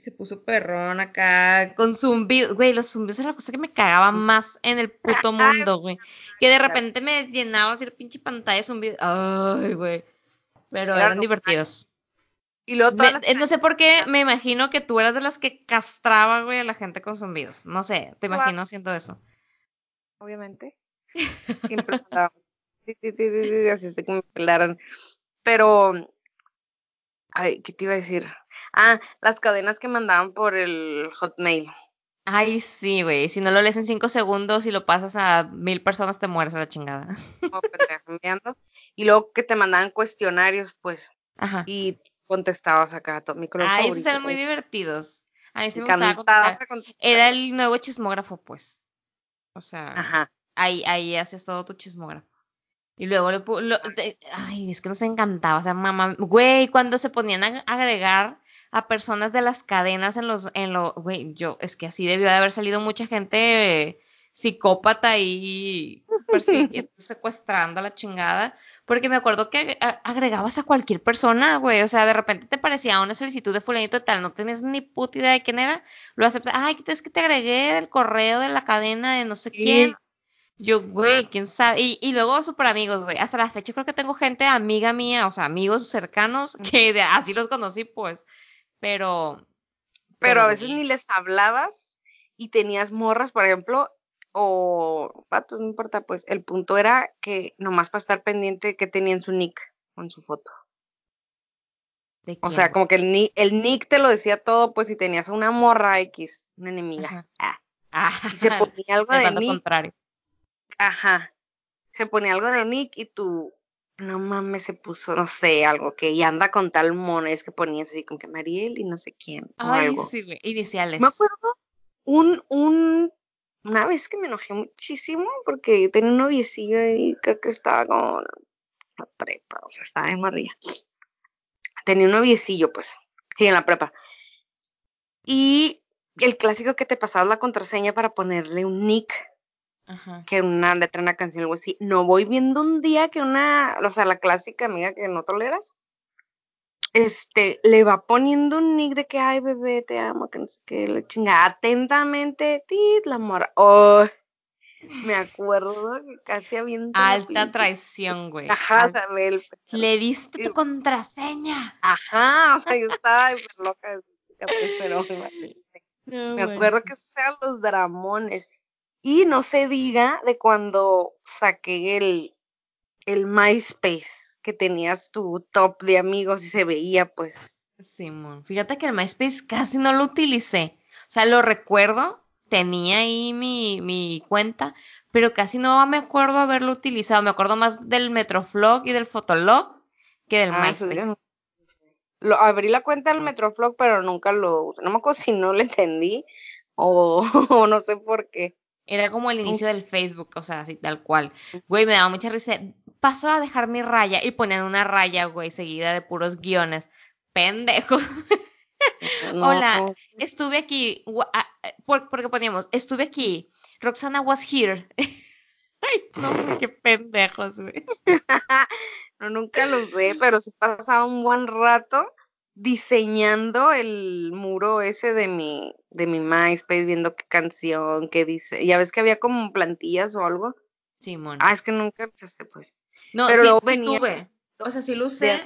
Se puso perrón acá con zumbidos. Güey, los zumbidos era la cosa que me cagaba más en el puto mundo, güey. Que de repente me llenaba así la pinche pantalla de zumbidos. Ay, güey. Pero eran divertidos. Y luego eh, No sé por qué, me imagino que tú eras de las que castraba, güey, a la gente con zumbidos. No sé, te imagino haciendo eso. Obviamente. Siempre sí, sí, sí, sí, así es de que me pelaran. Pero, ay, ¿qué te iba a decir? Ah, las cadenas que mandaban por el Hotmail. Ay, sí, güey. Si no lo lees en cinco segundos y lo pasas a mil personas, te mueres a la chingada. [LAUGHS] y luego que te mandaban cuestionarios, pues. Ajá. Y contestabas acá todo mi Ah, esos eran muy divertidos. A mí sí me, gustaba. Era el nuevo chismógrafo, pues. O sea, Ajá. ahí, ahí haces todo tu chismógrafo. Y luego lo, ay, es que nos encantaba, o sea, mamá, güey, cuando se ponían a agregar a personas de las cadenas en los, en lo, güey, yo, es que así debió de haber salido mucha gente psicópata y [LAUGHS] secuestrando a la chingada, porque me acuerdo que agregabas a cualquier persona, güey, o sea, de repente te parecía una solicitud de fulanito tal, no tenías ni puta idea de quién era, lo aceptas, ay, es que te agregué del correo de la cadena de no sé quién. Yo, güey, quién sabe. Y, y luego super amigos, güey. Hasta la fecha creo que tengo gente amiga mía, o sea, amigos cercanos, que así los conocí, pues. Pero. Pero, a veces ni les hablabas y tenías morras, por ejemplo, o patos, no importa, pues el punto era que nomás para estar pendiente que tenían su nick con su foto. O sea, como que el, nick, el nick te lo decía todo, pues si tenías una morra X, una enemiga. Ah. Ah, se ponía [LAUGHS] algo de nick. Contrario. Ajá. Se ponía algo de nick y tú, no mames, se puso, no sé, algo que y anda con tal mones que ponías así como que Mariel y no sé quién. Ay, sí, iniciales. Me acuerdo un, un una vez que me enojé muchísimo porque tenía un noviecillo y creo que estaba con la prepa, o sea, estaba en María. Tenía un noviecillo, pues, sí, en la prepa. Y el clásico que te pasaba la contraseña para ponerle un nick, Ajá. que una letra, una canción, algo así. No voy viendo un día que una, o sea, la clásica amiga que no toleras, este, le va poniendo un nick de que, ay, bebé, te amo, que no sé qué, le chinga atentamente, tit, la mora. Oh, me acuerdo que casi había Alta traición, güey. Ajá, o sea, el... Le diste tu contraseña. Ajá, o sea, yo estaba loca, pero [LAUGHS] me acuerdo que esos eran los dramones. Y no se diga de cuando saqué el, el MySpace que tenías tu top de amigos y se veía, pues. Simón, fíjate que el MySpace casi no lo utilicé. O sea, lo recuerdo, tenía ahí mi, mi cuenta, pero casi no me acuerdo haberlo utilizado. Me acuerdo más del Metroflog y del Fotolog que del ah, MySpace. Lo, abrí la cuenta del Metroflog, pero nunca lo No me acuerdo si no le entendí o, [LAUGHS] o no sé por qué. Era como el inicio del Facebook, o sea, así tal cual. Güey, me daba mucha risa. Paso a dejar mi raya y ponían una raya, güey, seguida de puros guiones. Pendejos. [LAUGHS] Hola, estuve aquí. Porque poníamos, estuve aquí. Roxana was here. [LAUGHS] Ay, no, qué pendejos, güey. [LAUGHS] no, nunca lo sé, pero se pasaba un buen rato diseñando el muro ese de mi, de mi MySpace, viendo qué canción, qué dice. Ya ves que había como plantillas o algo. Sí, Ah, es que nunca usaste, pues. No, Pero sí, venía, tuve. O sea, sí lo usé.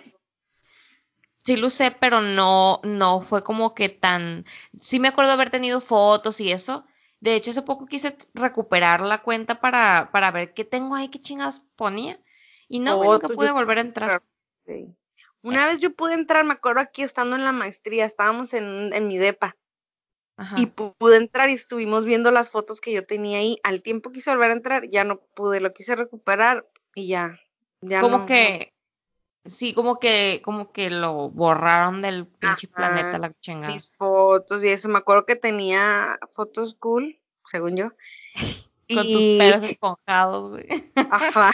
sí lo usé, pero no, no fue como que tan, sí me acuerdo haber tenido fotos y eso. De hecho, hace poco quise recuperar la cuenta para, para ver qué tengo ahí, qué chingados ponía. Y no, güey, nunca pude volver a entrar. Sí. Una vez yo pude entrar, me acuerdo aquí estando en la maestría, estábamos en, en mi depa. Y pude entrar y estuvimos viendo las fotos que yo tenía ahí. Al tiempo quise volver a entrar, ya no pude, lo quise recuperar y ya. ya como que, sí, como que, como que lo borraron del pinche planeta la chingada. Mis fotos y eso, me acuerdo que tenía fotos cool, según yo. [LAUGHS] Con tus pelos esponjados, güey. Ajá.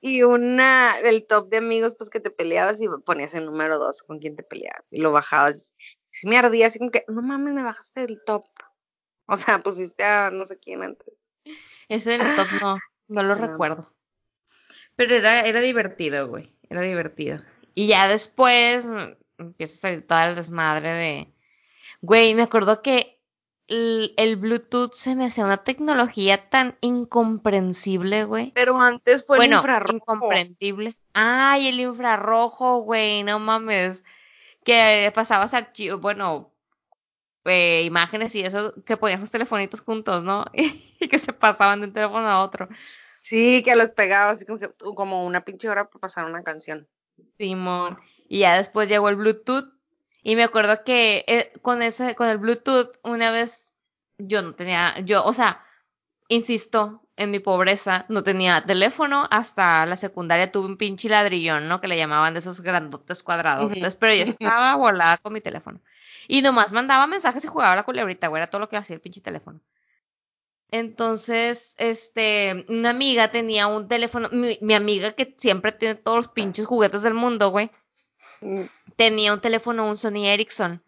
Y una del top de amigos, pues que te peleabas y ponías el número dos con quien te peleabas y lo bajabas si me ardía así como que, no mames, me bajaste del top. O sea, [LAUGHS] pusiste a no sé quién antes. Ese del top no, no lo recuerdo. Pero era, era divertido, güey. Era divertido. Y ya después empieza a salir toda el desmadre de. Güey, me acuerdo que el, el, Bluetooth se me hacía una tecnología tan incomprensible, güey. Pero antes fue bueno, el infrarrojo. incomprensible. Ay, el infrarrojo, güey, no mames que pasabas archivos, bueno, eh, imágenes y eso, que ponías los telefonitos juntos, ¿no? [LAUGHS] y que se pasaban de un teléfono a otro. Sí, que los pegabas así como, que, como una pinche hora para pasar una canción. Simón. Y ya después llegó el Bluetooth. Y me acuerdo que eh, con ese, con el Bluetooth, una vez yo no tenía, yo, o sea, insisto, en mi pobreza no tenía teléfono, hasta la secundaria tuve un pinche ladrillón, ¿no? Que le llamaban de esos grandotes cuadrados. pero yo [LAUGHS] estaba volada con mi teléfono. Y nomás mandaba mensajes y jugaba la culebrita, güey, era todo lo que hacía el pinche teléfono. Entonces, este, una amiga tenía un teléfono, mi, amiga que siempre tiene todos los pinches juguetes del mundo, güey. Tenía un teléfono, un Sony Ericsson.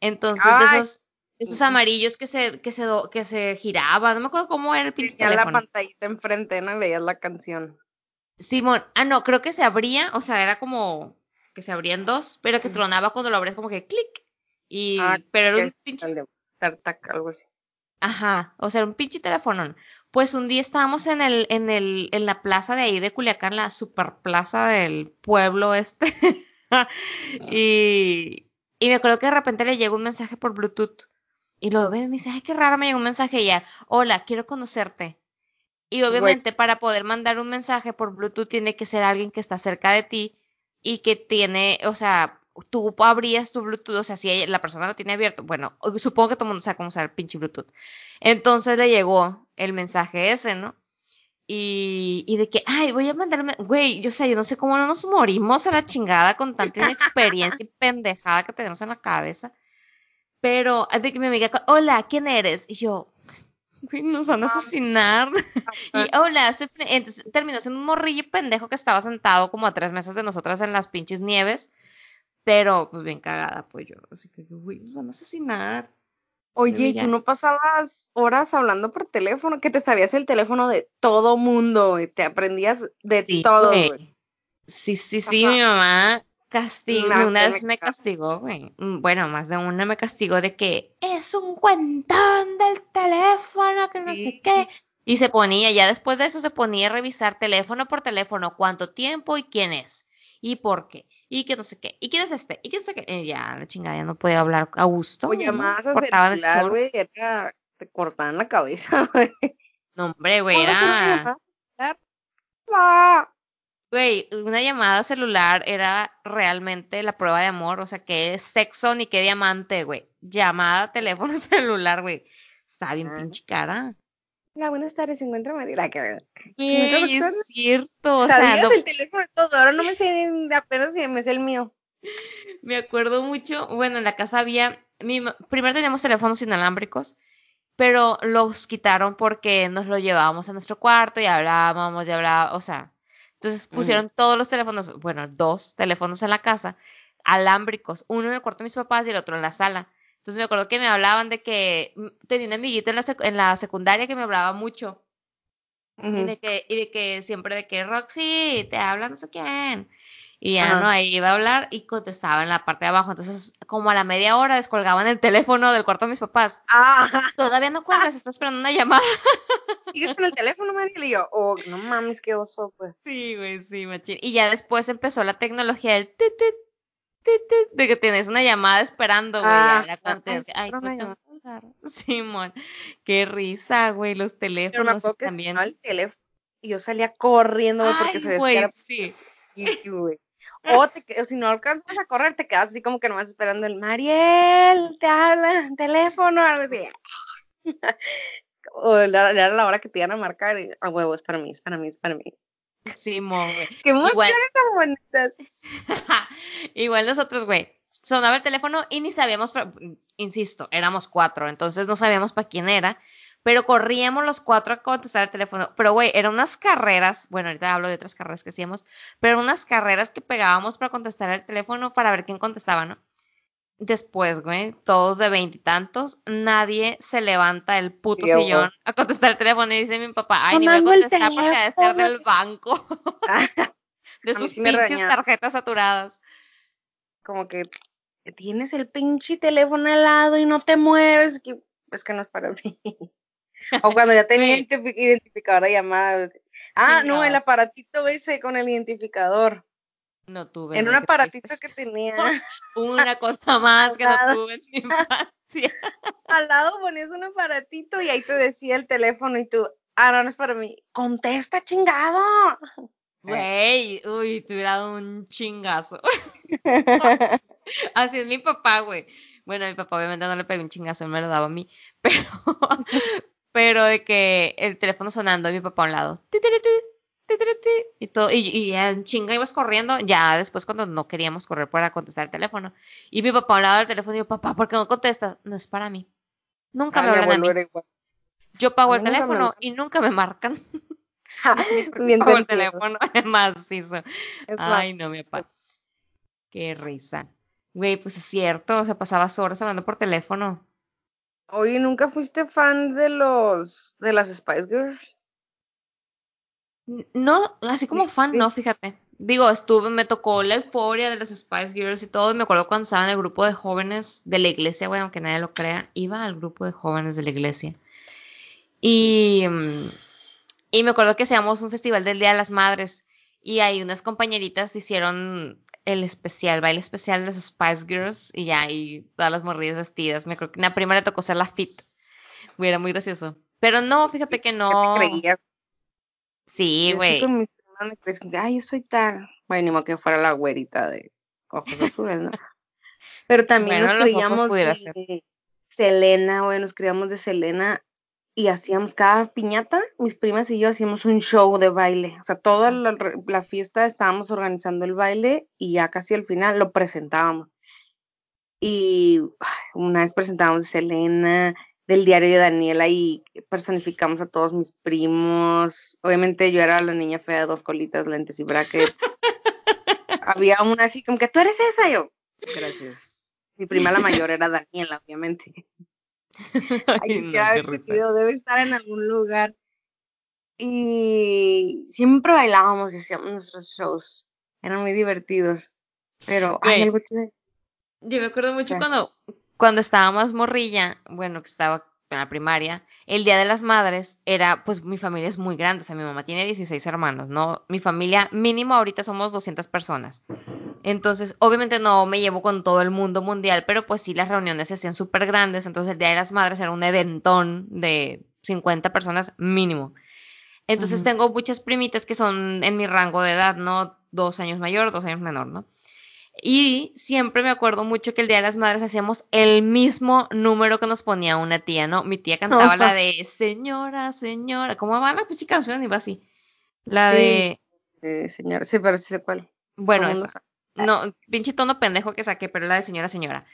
Entonces, de esos, esos amarillos que se, que se, que se giraban, no me acuerdo cómo era el pinche Tenía la pantallita enfrente, ¿no? Y veías la canción. Simón, ah, no, creo que se abría, o sea, era como que se abrían dos, pero que tronaba cuando lo abrías como que clic. Y, ah, pero era un pinche... algo así. Ajá, o sea, era un pinche teléfono. Pues un día estábamos en el, en el, en la plaza de ahí de Culiacán, la super plaza del pueblo este. [LAUGHS] [LAUGHS] y, y me acuerdo que de repente le llegó un mensaje por Bluetooth y luego me dice, ay, qué raro, me llegó un mensaje ya, hola, quiero conocerte. Y obviamente para poder mandar un mensaje por Bluetooth tiene que ser alguien que está cerca de ti y que tiene, o sea, tú abrías tu Bluetooth, o sea, si la persona lo tiene abierto, bueno, supongo que todo el mundo sabe cómo usar el pinche Bluetooth. Entonces le llegó el mensaje ese, ¿no? Y, y de que, ay, voy a mandarme, güey, yo sé, yo no sé cómo no nos morimos a la chingada con tanta inexperiencia y pendejada que tenemos en la cabeza. Pero, de que mi amiga, hola, ¿quién eres? Y yo, nos van a ah. asesinar. [LAUGHS] y hola, soy entonces terminó siendo un morrillo pendejo que estaba sentado como a tres meses de nosotras en las pinches nieves. Pero, pues bien cagada, pues yo. Así que, güey, nos van a asesinar. Oye, ¿tú no pasabas horas hablando por teléfono? Que te sabías el teléfono de todo mundo y te aprendías de todo, güey. Sí, sí, sí, mi mamá Castigo, una vez me castigó, güey. Mm, bueno, más de una me castigó de que es un cuentón del teléfono, que no sé qué. Y se ponía, ya después de eso se ponía a revisar teléfono por teléfono, cuánto tiempo y quién es. Y por qué. Y que no sé qué. ¿Y quién es este? ¿Y quién sé qué? Y ya, la chingada, ya no podía hablar a gusto. Oye, más a celular, güey, era, te cortaban la cabeza, [LAUGHS] güey. No, hombre, güey, era... Güey, una llamada celular era realmente la prueba de amor, o sea, que es sexo ni qué diamante, güey. Llamada, teléfono [LAUGHS] celular, güey. Está bien pinche cara. Hola, buenas tardes, se encuentra María. Güey, es cierto, o sea, el teléfono de todo, ahora no me sé apenas si me sé el mío. Me acuerdo mucho, bueno, en la casa había, mi, primero teníamos teléfonos inalámbricos, pero los quitaron porque nos lo llevábamos a nuestro cuarto y hablábamos y hablábamos, o sea, entonces pusieron todos los teléfonos, bueno, dos teléfonos en la casa, alámbricos, uno en el cuarto de mis papás y el otro en la sala. Entonces me acuerdo que me hablaban de que mm, tenía un amiguito en la, en la secundaria que me hablaba mucho. y, de que, y de que siempre de que Roxy, te habla no sé quién. Y ya no, ahí iba a hablar y contestaba en la parte de abajo. Entonces, como a la media hora descolgaban el teléfono del cuarto de mis papás. Ah. Todavía no cuelgas, estoy esperando una llamada. [LAUGHS] ¿Sigues con el teléfono, María? Y yo, oh, no mames, qué oso, pues. Sí, güey, sí, machín. Y ya después empezó la tecnología del tit, tit, de que tienes una llamada esperando, güey. Ah, ah, cuando ay. Simón, qué risa, güey, los Pero me teléfonos que también. el teléfono y yo salía corriendo, güey, porque que güey, sí. Güey. [LAUGHS] O te si no alcanzas a correr, te quedas así como que nomás esperando el Mariel, te habla, teléfono, algo así. [LAUGHS] O la- era la hora que te iban a marcar y a huevo, es para mí, es para mí, es para mí. Simón, güey. Qué emociones tan bonitas. [LAUGHS] igual nosotros, güey, sonaba el teléfono y ni sabíamos, insisto, éramos cuatro, entonces no sabíamos para quién era, pero corríamos los cuatro a contestar el teléfono. Pero, güey, eran unas carreras, bueno, ahorita hablo de otras carreras que hacíamos, pero eran unas carreras que pegábamos para contestar el teléfono para ver quién contestaba, ¿no? Después, güey, todos de veintitantos, nadie se levanta del puto sillón a contestar el teléfono y dice mi papá, ay, ni voy a el contestar porque ha de ser del banco, [LAUGHS] de sus sí pinches tarjetas saturadas. Como que tienes el pinche teléfono al lado y no te mueves. que- Es que no es para [LAUGHS] mí. O cuando ya tenía identificador de llamada. Ah, no, el aparatito ese con el identificador. No tuve. En un aparatito que tenía. [LAUGHS] Una [LAUGHS] cosa más que no tuve en mi [LAUGHS] infancia. Al lado ponías un aparatito y ahí te decía el teléfono y tú, ah, no, no es para mí. Contesta, chingado. Güey, uy, te hubiera dado un chingazo. Así es mi papá, güey. Bueno, mi papá obviamente no le pegó un chingazo, él me lo daba a mí. Pero, pero de que el teléfono sonando y mi papá a un lado. Y todo, y, y en chinga ibas corriendo, ya después cuando no queríamos correr para contestar el teléfono. Y mi papá a un lado del teléfono y yo, papá, ¿por qué no contestas? No es para mí. Nunca Ah, me hablan a mí. Yo pago el teléfono y nunca me marcan. [LAUGHS] Bien pago el teléfono, macizo. [LAUGHS] Es Ay, más, no, mi papá. Qué risa. Güey, pues es cierto, o sea, pasabas horas hablando por teléfono. Oye, ¿nunca fuiste fan de los, de las Spice Girls? No, así como fan, no, fíjate. Digo, estuve, me tocó la euforia de las Spice Girls y todo. Me acuerdo cuando estaba en el grupo de jóvenes de la iglesia, güey, aunque nadie lo crea, iba al grupo de jóvenes de la iglesia. Y, mm, y me acuerdo que hacíamos un festival del Día de las Madres y ahí unas compañeritas hicieron el especial, baile especial de las Spice Girls y ya, y todas las morrillas vestidas. Me acuerdo que a la prima le tocó ser la fit. Güey, era muy gracioso. Pero no, fíjate que ¿Qué no. te? Sí, güey. con mis primas me ay, yo soy tal. Bueno, ni modo que fuera la güerita de ojos azules, ¿no? Pero también Bueno, nos creíamos de ser. Selena, güey, nos creíamos de Selena y hacíamos cada piñata, mis primas y yo hacíamos un show de baile. O sea, toda la, la fiesta estábamos organizando el baile y ya casi al final lo presentábamos. Y ay, una vez presentábamos de Selena, del diario de Daniela y personificamos a todos mis primos. Obviamente yo era la niña fea de dos colitas, lentes y brackets. [LAUGHS] Había una así como que tú eres esa, yo. Gracias. Mi prima la mayor era Daniela, obviamente. [LAUGHS] Ay, no, que haber debe estar en algún lugar. Y siempre bailábamos y hacíamos nuestros shows. Eran muy divertidos. Pero, ay, Güey. algo que Yo me acuerdo mucho cuando, cuando estaba más morrilla, bueno, que estaba en la primaria, el Día de las Madres era, pues mi familia es muy grande, o sea, mi mamá tiene 16 hermanos, ¿no? Mi familia mínimo ahorita somos 200 personas. Entonces, obviamente no me llevo con todo el mundo mundial, pero pues sí las reuniones se hacían súper grandes, entonces el Día de las Madres era un eventón de 50 personas mínimo. Entonces tengo muchas primitas que son en mi rango de edad, ¿no? Dos años mayor, dos años menor, ¿no? Y siempre me acuerdo mucho que el Día de las Madres hacíamos el mismo número que nos ponía una tía, ¿no? Mi tía cantaba la de Señora, señora, ¿cómo va la pinche canción? Iba así. La Sí. de, Eh, señora, sí, pero sí sé cuál. bueno, esa. No, pinche tono pendejo que saqué, pero la de Señora, señora.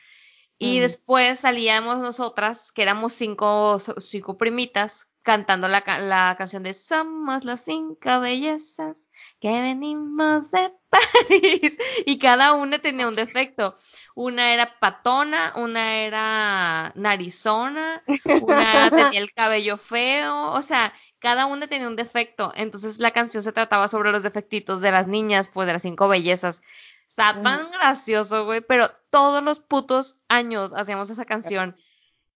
Y después salíamos nosotras, que éramos cinco, cinco primitas, cantando la, la canción de Somos las cinco bellezas que venimos de París. [LAUGHS] Y cada una tenía un defecto. Una era patona, una era narizona, una tenía el [LAUGHS] cabello feo, o sea, cada una tenía un defecto. Entonces la canción se trataba sobre los defectitos de las niñas, pues de las cinco bellezas. O sea, tan gracioso, güey, pero todos los putos años hacíamos esa canción.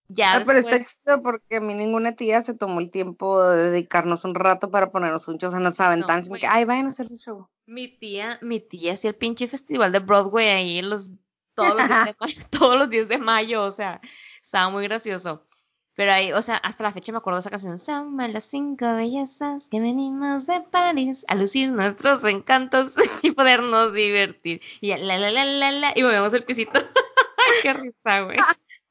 Ya Ah, pero está después, chido porque a mí ninguna tía se tomó el tiempo de dedicarnos un rato para ponernos un show, o sea, nos que, güey. ay, vayan a hacer un show. mi tía, mi tía hacía el pinche festival de Broadway ahí los todos los, días de [LAUGHS] mayo, [LAUGHS] todos los días de mayo, o sea, estaba muy gracioso. Pero ahí, o sea, hasta la fecha me acuerdo de esa canción. Somos las cinco bellezas que venimos de París a lucir nuestros encantos [LAUGHS] y podernos divertir. Y la, la, la, la, la, y movemos el pisito. Qué risa, güey.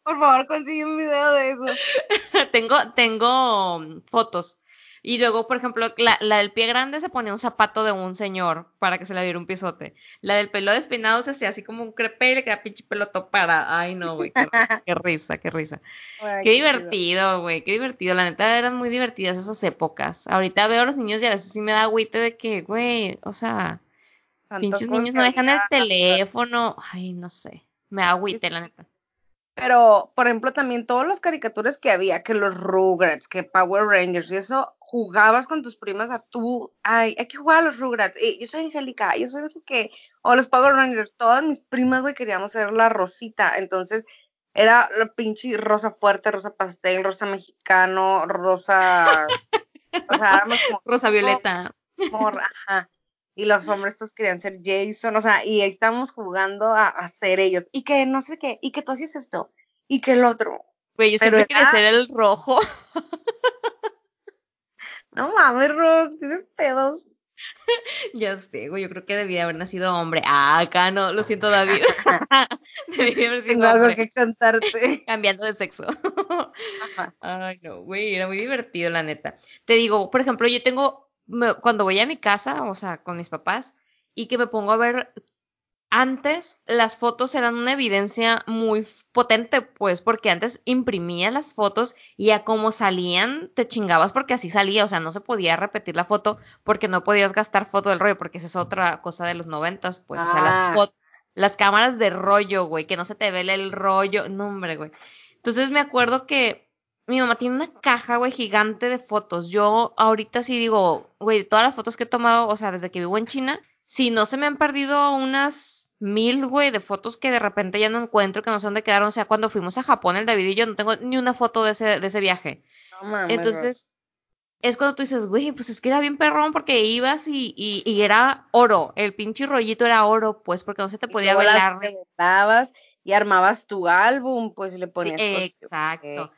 Por favor, consigue un video de eso. [LAUGHS] tengo, tengo fotos y luego, por ejemplo, la, la, del pie grande se ponía un zapato de un señor para que se le diera un pisote. La del pelo despeinado se hacía así como un crepe y le queda pinche pelo para. Ay, no, güey, qué, [LAUGHS] risa, qué risa. qué, divertido, güey, qué divertido. La neta eran muy divertidas esas épocas. Ahorita veo a los niños y a veces sí me da agüite de que, güey, o sea, pinches niños no dejan el teléfono. Ay, no sé. Me da agüite, la neta. Pero, por ejemplo, también todas las caricaturas que había, que los Rugrats, que Power Rangers, y eso, jugabas con tus primas a tú, ay, hay que jugar a los Rugrats, yo soy Angélica, yo soy no sé qué, o los Power Rangers, todas mis primas, güey, queríamos ser la Rosita, entonces era la pinche rosa fuerte, rosa pastel, rosa mexicano, rosa, o sea, éramos como... [LAUGHS] Rosa violeta. ajá y los hombres todos querían ser Jason, o sea, y ahí estábamos jugando a, a ser ellos, y que no sé qué, y que tú haces esto, y que el otro. Güey, yo siempre quería ser el rojo. [LAUGHS] no mames, Rox, tienes pedos. [LAUGHS] ya sé, güey, yo creo que debía haber nacido hombre. Ah, acá no, lo siento, David. [LAUGHS] debía haber sido Tengo algo que contarte. Cambiando de sexo. Ay, no, güey, era muy divertido, la neta. Te digo, por ejemplo, yo tengo cuando voy a mi casa, o sea, con mis papás, y que me pongo a ver antes las fotos eran una evidencia muy potente, pues, porque antes imprimía las fotos y a cómo salían te chingabas porque así salía, o sea, no se podía repetir la foto porque no podías gastar foto del rollo, porque esa es otra cosa de los noventas, pues, o sea, las ah. fotos, las cámaras de rollo, güey, que no se te ve el rollo, no, hombre, güey. Entonces me acuerdo que mi mamá tiene una caja, güey, gigante de fotos. Yo ahorita sí digo, güey, todas las fotos que he tomado, o sea, desde que vivo en China, si no se me han perdido unas mil, güey, de fotos que de repente ya no encuentro, que no sé dónde quedaron. O sea, cuando fuimos a Japón, el David y yo no tengo ni una foto de ese, de ese viaje. No, mames, Entonces, es cuando tú dices, güey, pues es que era bien perrón porque ibas y, y, y era oro. El pinche rollito era oro, pues, porque no se te podía bailar. y armabas tu álbum, pues, le ponías. exacto.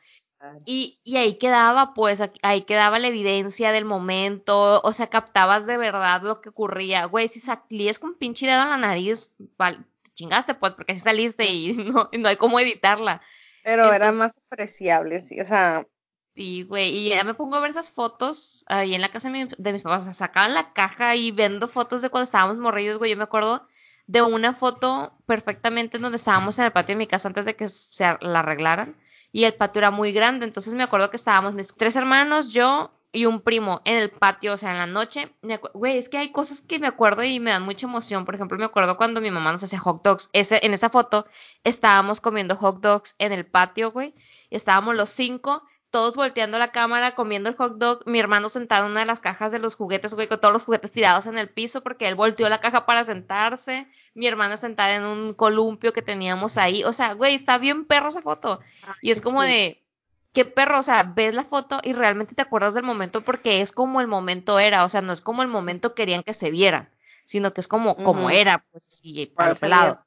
Y, y, ahí quedaba, pues, ahí quedaba la evidencia del momento, o sea, captabas de verdad lo que ocurría. Güey, si salías con pinche dedo en la nariz, te chingaste, pues, porque así saliste y [LAUGHS] no, no hay cómo editarla. Pero era más apreciable, sí, o sea. Sí, güey, y ya me pongo a ver esas fotos ahí en la casa de, de mis papás, o sea, sacaban la caja y viendo fotos de cuando estábamos morrillos, güey, yo me acuerdo de una foto perfectamente donde estábamos en el patio de mi casa antes de que se la arreglaran y el patio era muy grande. Entonces me acuerdo que estábamos mis tres hermanos, yo y un primo en el patio, o sea, en la noche. Güey, es que hay cosas que me acuerdo y me dan mucha emoción. Por ejemplo, me acuerdo cuando mi mamá nos hacía hot dogs. Ese, en esa foto estábamos comiendo hot dogs en el patio, güey. Estábamos los cinco todos volteando la cámara, comiendo el hot dog, mi hermano sentado en una de las cajas de los juguetes, güey, con todos los juguetes tirados en el piso porque él volteó la caja para sentarse, mi hermana sentada en un columpio que teníamos ahí, o sea, güey, está bien perro esa foto. y es como de, qué perro, o sea, ves la foto y realmente te acuerdas del momento porque es como el momento era, o sea, no es como el momento querían que se viera, sino que es como, como era, pues así, para el pelado.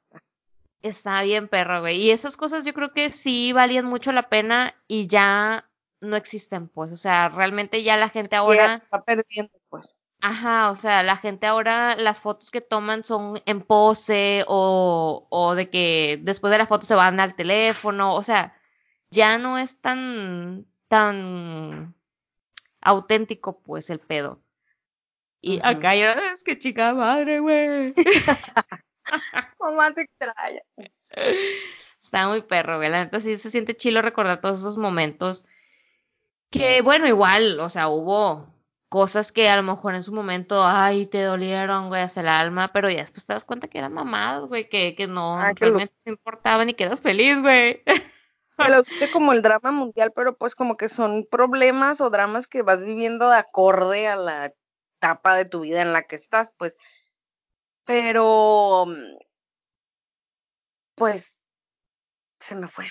Está bien perro, güey. Y esas cosas yo creo que sí valían mucho la pena y ya no existen, pues, o sea, realmente ya la gente ahora... está perdiendo, pues. Ajá, o sea, la gente ahora, las fotos que toman son en pose o, o de que después de la foto se van al teléfono, o sea, ya no es tan, tan auténtico, pues, el pedo. Y acá ya, es que chica madre, güey. [LAUGHS] Mamá te extraña. Está muy perro, güey. La neta sí se siente chilo recordar todos esos momentos que bueno, igual, o sea, hubo cosas que a lo mejor en su momento, ay, te dolieron, güey, hasta el alma, pero ya después te das cuenta que eran mamadas, güey, que, que no realmente lo... importaban y que eras feliz, güey. [LAUGHS] Lo viste como el drama mundial, pero pues como que son problemas o dramas que vas viviendo de acorde a la etapa de tu vida en la que estás, pues. Pero, pues, se me fue.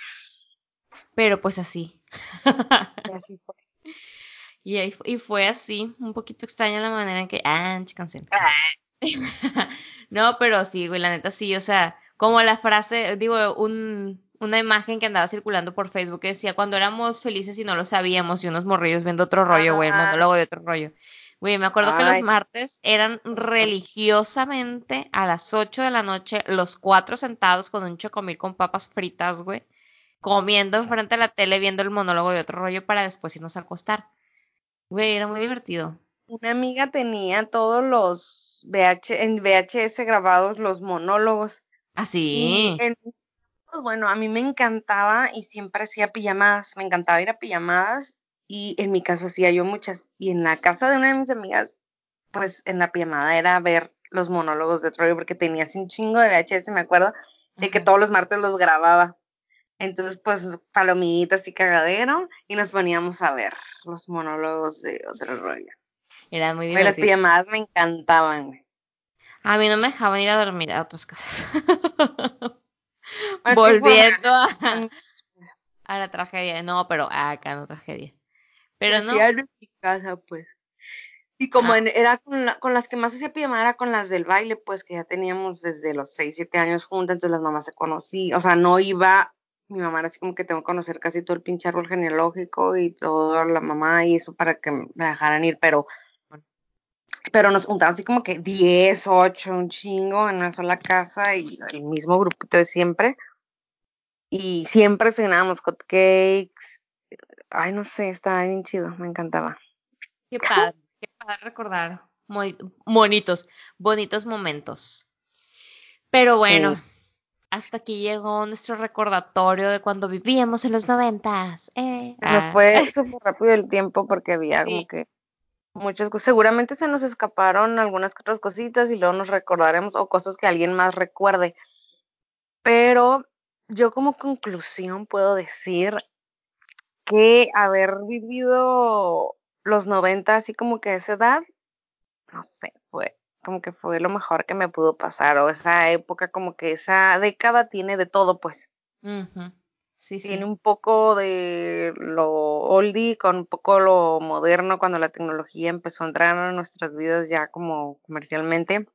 Pero pues así. [LAUGHS] Y así fue. Y, ahí, y fue así, un poquito extraña la manera en que. Ah, canción. [LAUGHS] no, pero sí, güey, la neta sí, o sea, como la frase, digo, un, una imagen que andaba circulando por Facebook que decía, cuando éramos felices y no lo sabíamos, y unos morrillos viendo otro rollo, güey, el monólogo de otro rollo. Güey, me acuerdo que los martes eran religiosamente a las 8 de la noche, los cuatro sentados con un chocomil con papas fritas, güey, comiendo enfrente de la tele, viendo el monólogo de otro rollo para después irnos a acostar. Güey, era muy divertido. Una amiga tenía todos los VH, en VHS grabados los monólogos. Así. ¿Ah, pues bueno, a mí me encantaba y siempre hacía pijamadas. Me encantaba ir a pijamadas y en mi casa hacía yo muchas. Y en la casa de una de mis amigas, pues en la pijamada era ver los monólogos de Troy porque tenía así un chingo de VHS, me acuerdo, de que todos los martes los grababa. Entonces, pues palomitas y cagadero y nos poníamos a ver los monólogos de otro rollo. Era muy divertido. las pijamadas me encantaban. A mí no me dejaban ir a dormir a otras casas. [LAUGHS] Volviendo [LAUGHS] a, la tragedia. No, pero acá no tragedia. Pero no. en mi casa, pues. Y como ah. era con, con, las que más hacía pijamada era con las del baile, pues que ya teníamos desde los 6, 7 años juntas, entonces las mamás se conocían. O sea, no iba mi mamá era así como que tengo que conocer casi todo el pinche árbol genealógico y toda la mamá y eso para que me dejaran ir, pero pero nos juntaban así como que 10, 8, un chingo en una sola casa y el mismo grupito de siempre. Y siempre cenábamos cakes Ay, no sé, estaba bien chido, me encantaba. Qué padre, qué padre recordar. Muy bonitos, bonitos momentos. Pero bueno, hasta aquí llegó nuestro recordatorio de cuando vivíamos en los noventas. Eh. Ah. fue súper rápido el tiempo porque había como que muchas cosas. Seguramente se nos escaparon algunas otras cositas y luego nos recordaremos o cosas que alguien más recuerde. Pero yo como conclusión puedo decir que haber vivido los 90 así como que a esa edad, no sé, fue como que fue lo mejor que me pudo pasar, o esa época, como que esa década tiene de todo, pues. Sí, tiene un poco de lo oldie con un poco lo moderno cuando la tecnología empezó a entrar en nuestras vidas ya como comercialmente.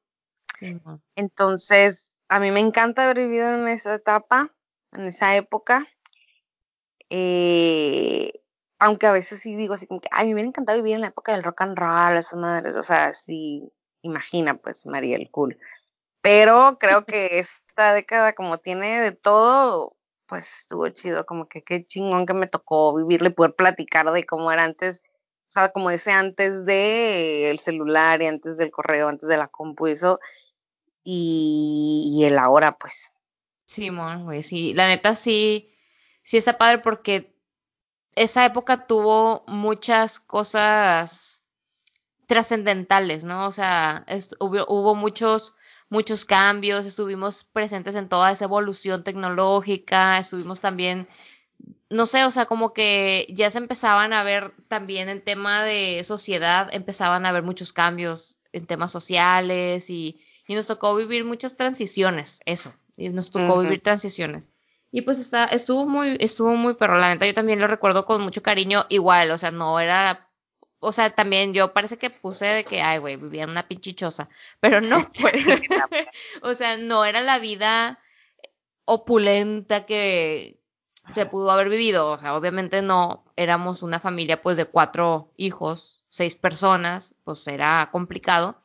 Sí, Entonces, a mí me encanta haber vivido en esa etapa, en esa época. Eh, aunque a veces sí digo así como que, a mí me hubiera encantado vivir en la época del rock and roll, esas madres, o sea, sí, imagina, pues, Mariel, cool. Pero creo que esta década, como tiene de todo, pues estuvo chido, como que qué chingón que me tocó vivirle y poder platicar de cómo era antes, o sea, como ese antes de el celular y antes del correo, antes de la compu y eso, y, el ahora, pues. Sí, güey, sí, la neta sí, sí está padre porque esa época tuvo muchas cosas trascendentales, ¿no? O sea, hubo, muchos, muchos cambios, estuvimos presentes en toda esa evolución tecnológica, estuvimos también, no sé, o sea, como que ya se empezaban a ver también en tema de sociedad, empezaban a haber muchos cambios en temas sociales y, y nos tocó vivir muchas transiciones, eso, y nos tocó vivir transiciones. Y pues está, estuvo muy, estuvo muy pero la neta yo también lo recuerdo con mucho cariño, igual, o sea, no era o sea, también yo parece que puse de que, ay, güey, vivía en una pinchichosa, pero no, [LAUGHS] pues, [LAUGHS] o sea, no era la vida opulenta que se pudo haber vivido, o sea, obviamente no, éramos una familia pues de cuatro hijos, seis personas, pues era complicado.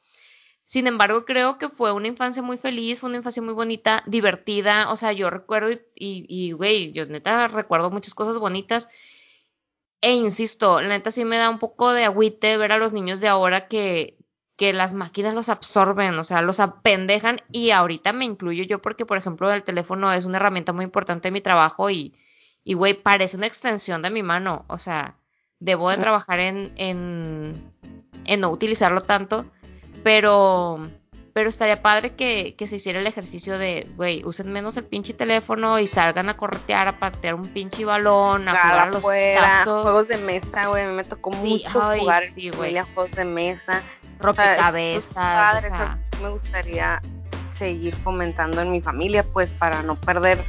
Sin embargo, creo que fue una infancia muy feliz, fue una infancia muy bonita, divertida, o sea, yo recuerdo y, y, güey, yo neta recuerdo muchas cosas bonitas e insisto, la neta sí me da un poco de agüite ver a los niños de ahora que, que las máquinas los absorben, o sea, los apendejan y ahorita me incluyo yo porque, por ejemplo, el teléfono es una herramienta muy importante en mi trabajo y, y güey, parece una extensión de mi mano, o sea, debo de trabajar en, en, en no utilizarlo tanto, pero pero estaría padre que, que se hiciera el ejercicio de, güey, usen menos el pinche teléfono y salgan a corretear, a patear un pinche balón, a jugar a los tazos. Juegos de mesa, güey, me tocó mucho jugar sí, juegos de mesa. Rompecabezas. O me gustaría seguir fomentando en mi familia, pues, para no perder.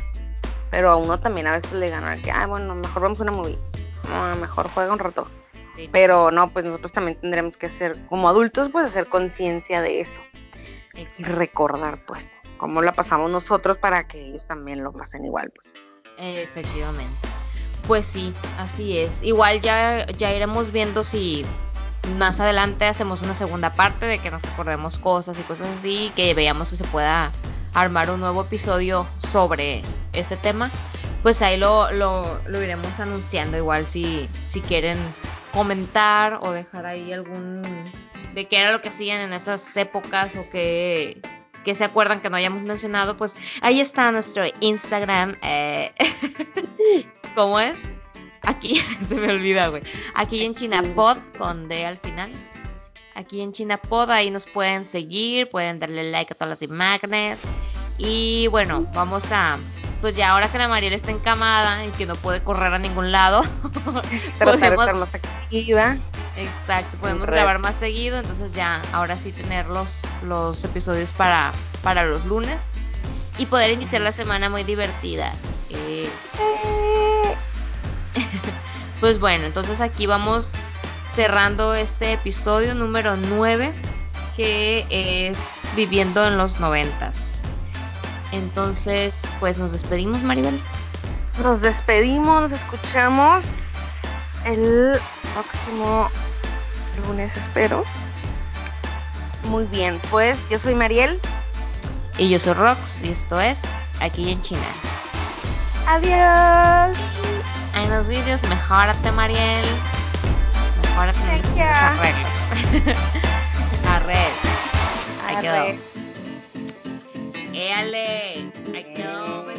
Pero a uno también a veces le gana que, ah, bueno, mejor vamos a una movie. No, mejor juega un rato. Pero no, pues nosotros también tendremos que hacer, como adultos, pues hacer conciencia de eso y recordar, pues. cómo la pasamos nosotros para que ellos también lo pasen igual, pues. Efectivamente. Pues sí, así es. Igual ya, ya iremos viendo si más adelante hacemos una segunda parte de que nos recordemos cosas y cosas así, que veamos que se pueda armar un nuevo episodio sobre este tema. Pues ahí lo, lo, lo iremos anunciando igual si, si quieren comentar o dejar ahí algún de qué era lo que hacían en esas épocas o que, que se acuerdan que no hayamos mencionado, pues ahí está nuestro Instagram. Eh, [LAUGHS] ¿Cómo es? Aquí, [LAUGHS] se me olvida, güey. Aquí en Chinapod, con D al final. Aquí en Chinapod, ahí nos pueden seguir, pueden darle like a todas las imágenes. Y bueno, vamos a. Pues ya ahora que la Mariela está encamada y que no puede correr a ningún lado, [LAUGHS] Tratar de estar más activa. Exacto, podemos grabar más seguido, entonces ya ahora sí tener los, los episodios para, para los lunes y poder iniciar la semana muy divertida. Eh, [LAUGHS] pues bueno, entonces aquí vamos cerrando este episodio número 9 que es viviendo en los noventas. Entonces, pues nos despedimos, Maribel. Nos despedimos, nos escuchamos el próximo lunes, espero. Muy bien, pues yo soy Mariel. Y yo soy Rox y esto es Aquí en China. Adiós. En los vídeos, mejórate, Mariel. Mejórate en los arreglos. [LAUGHS] Arreglos. Ahí quedó. Éale. Ahí quedó.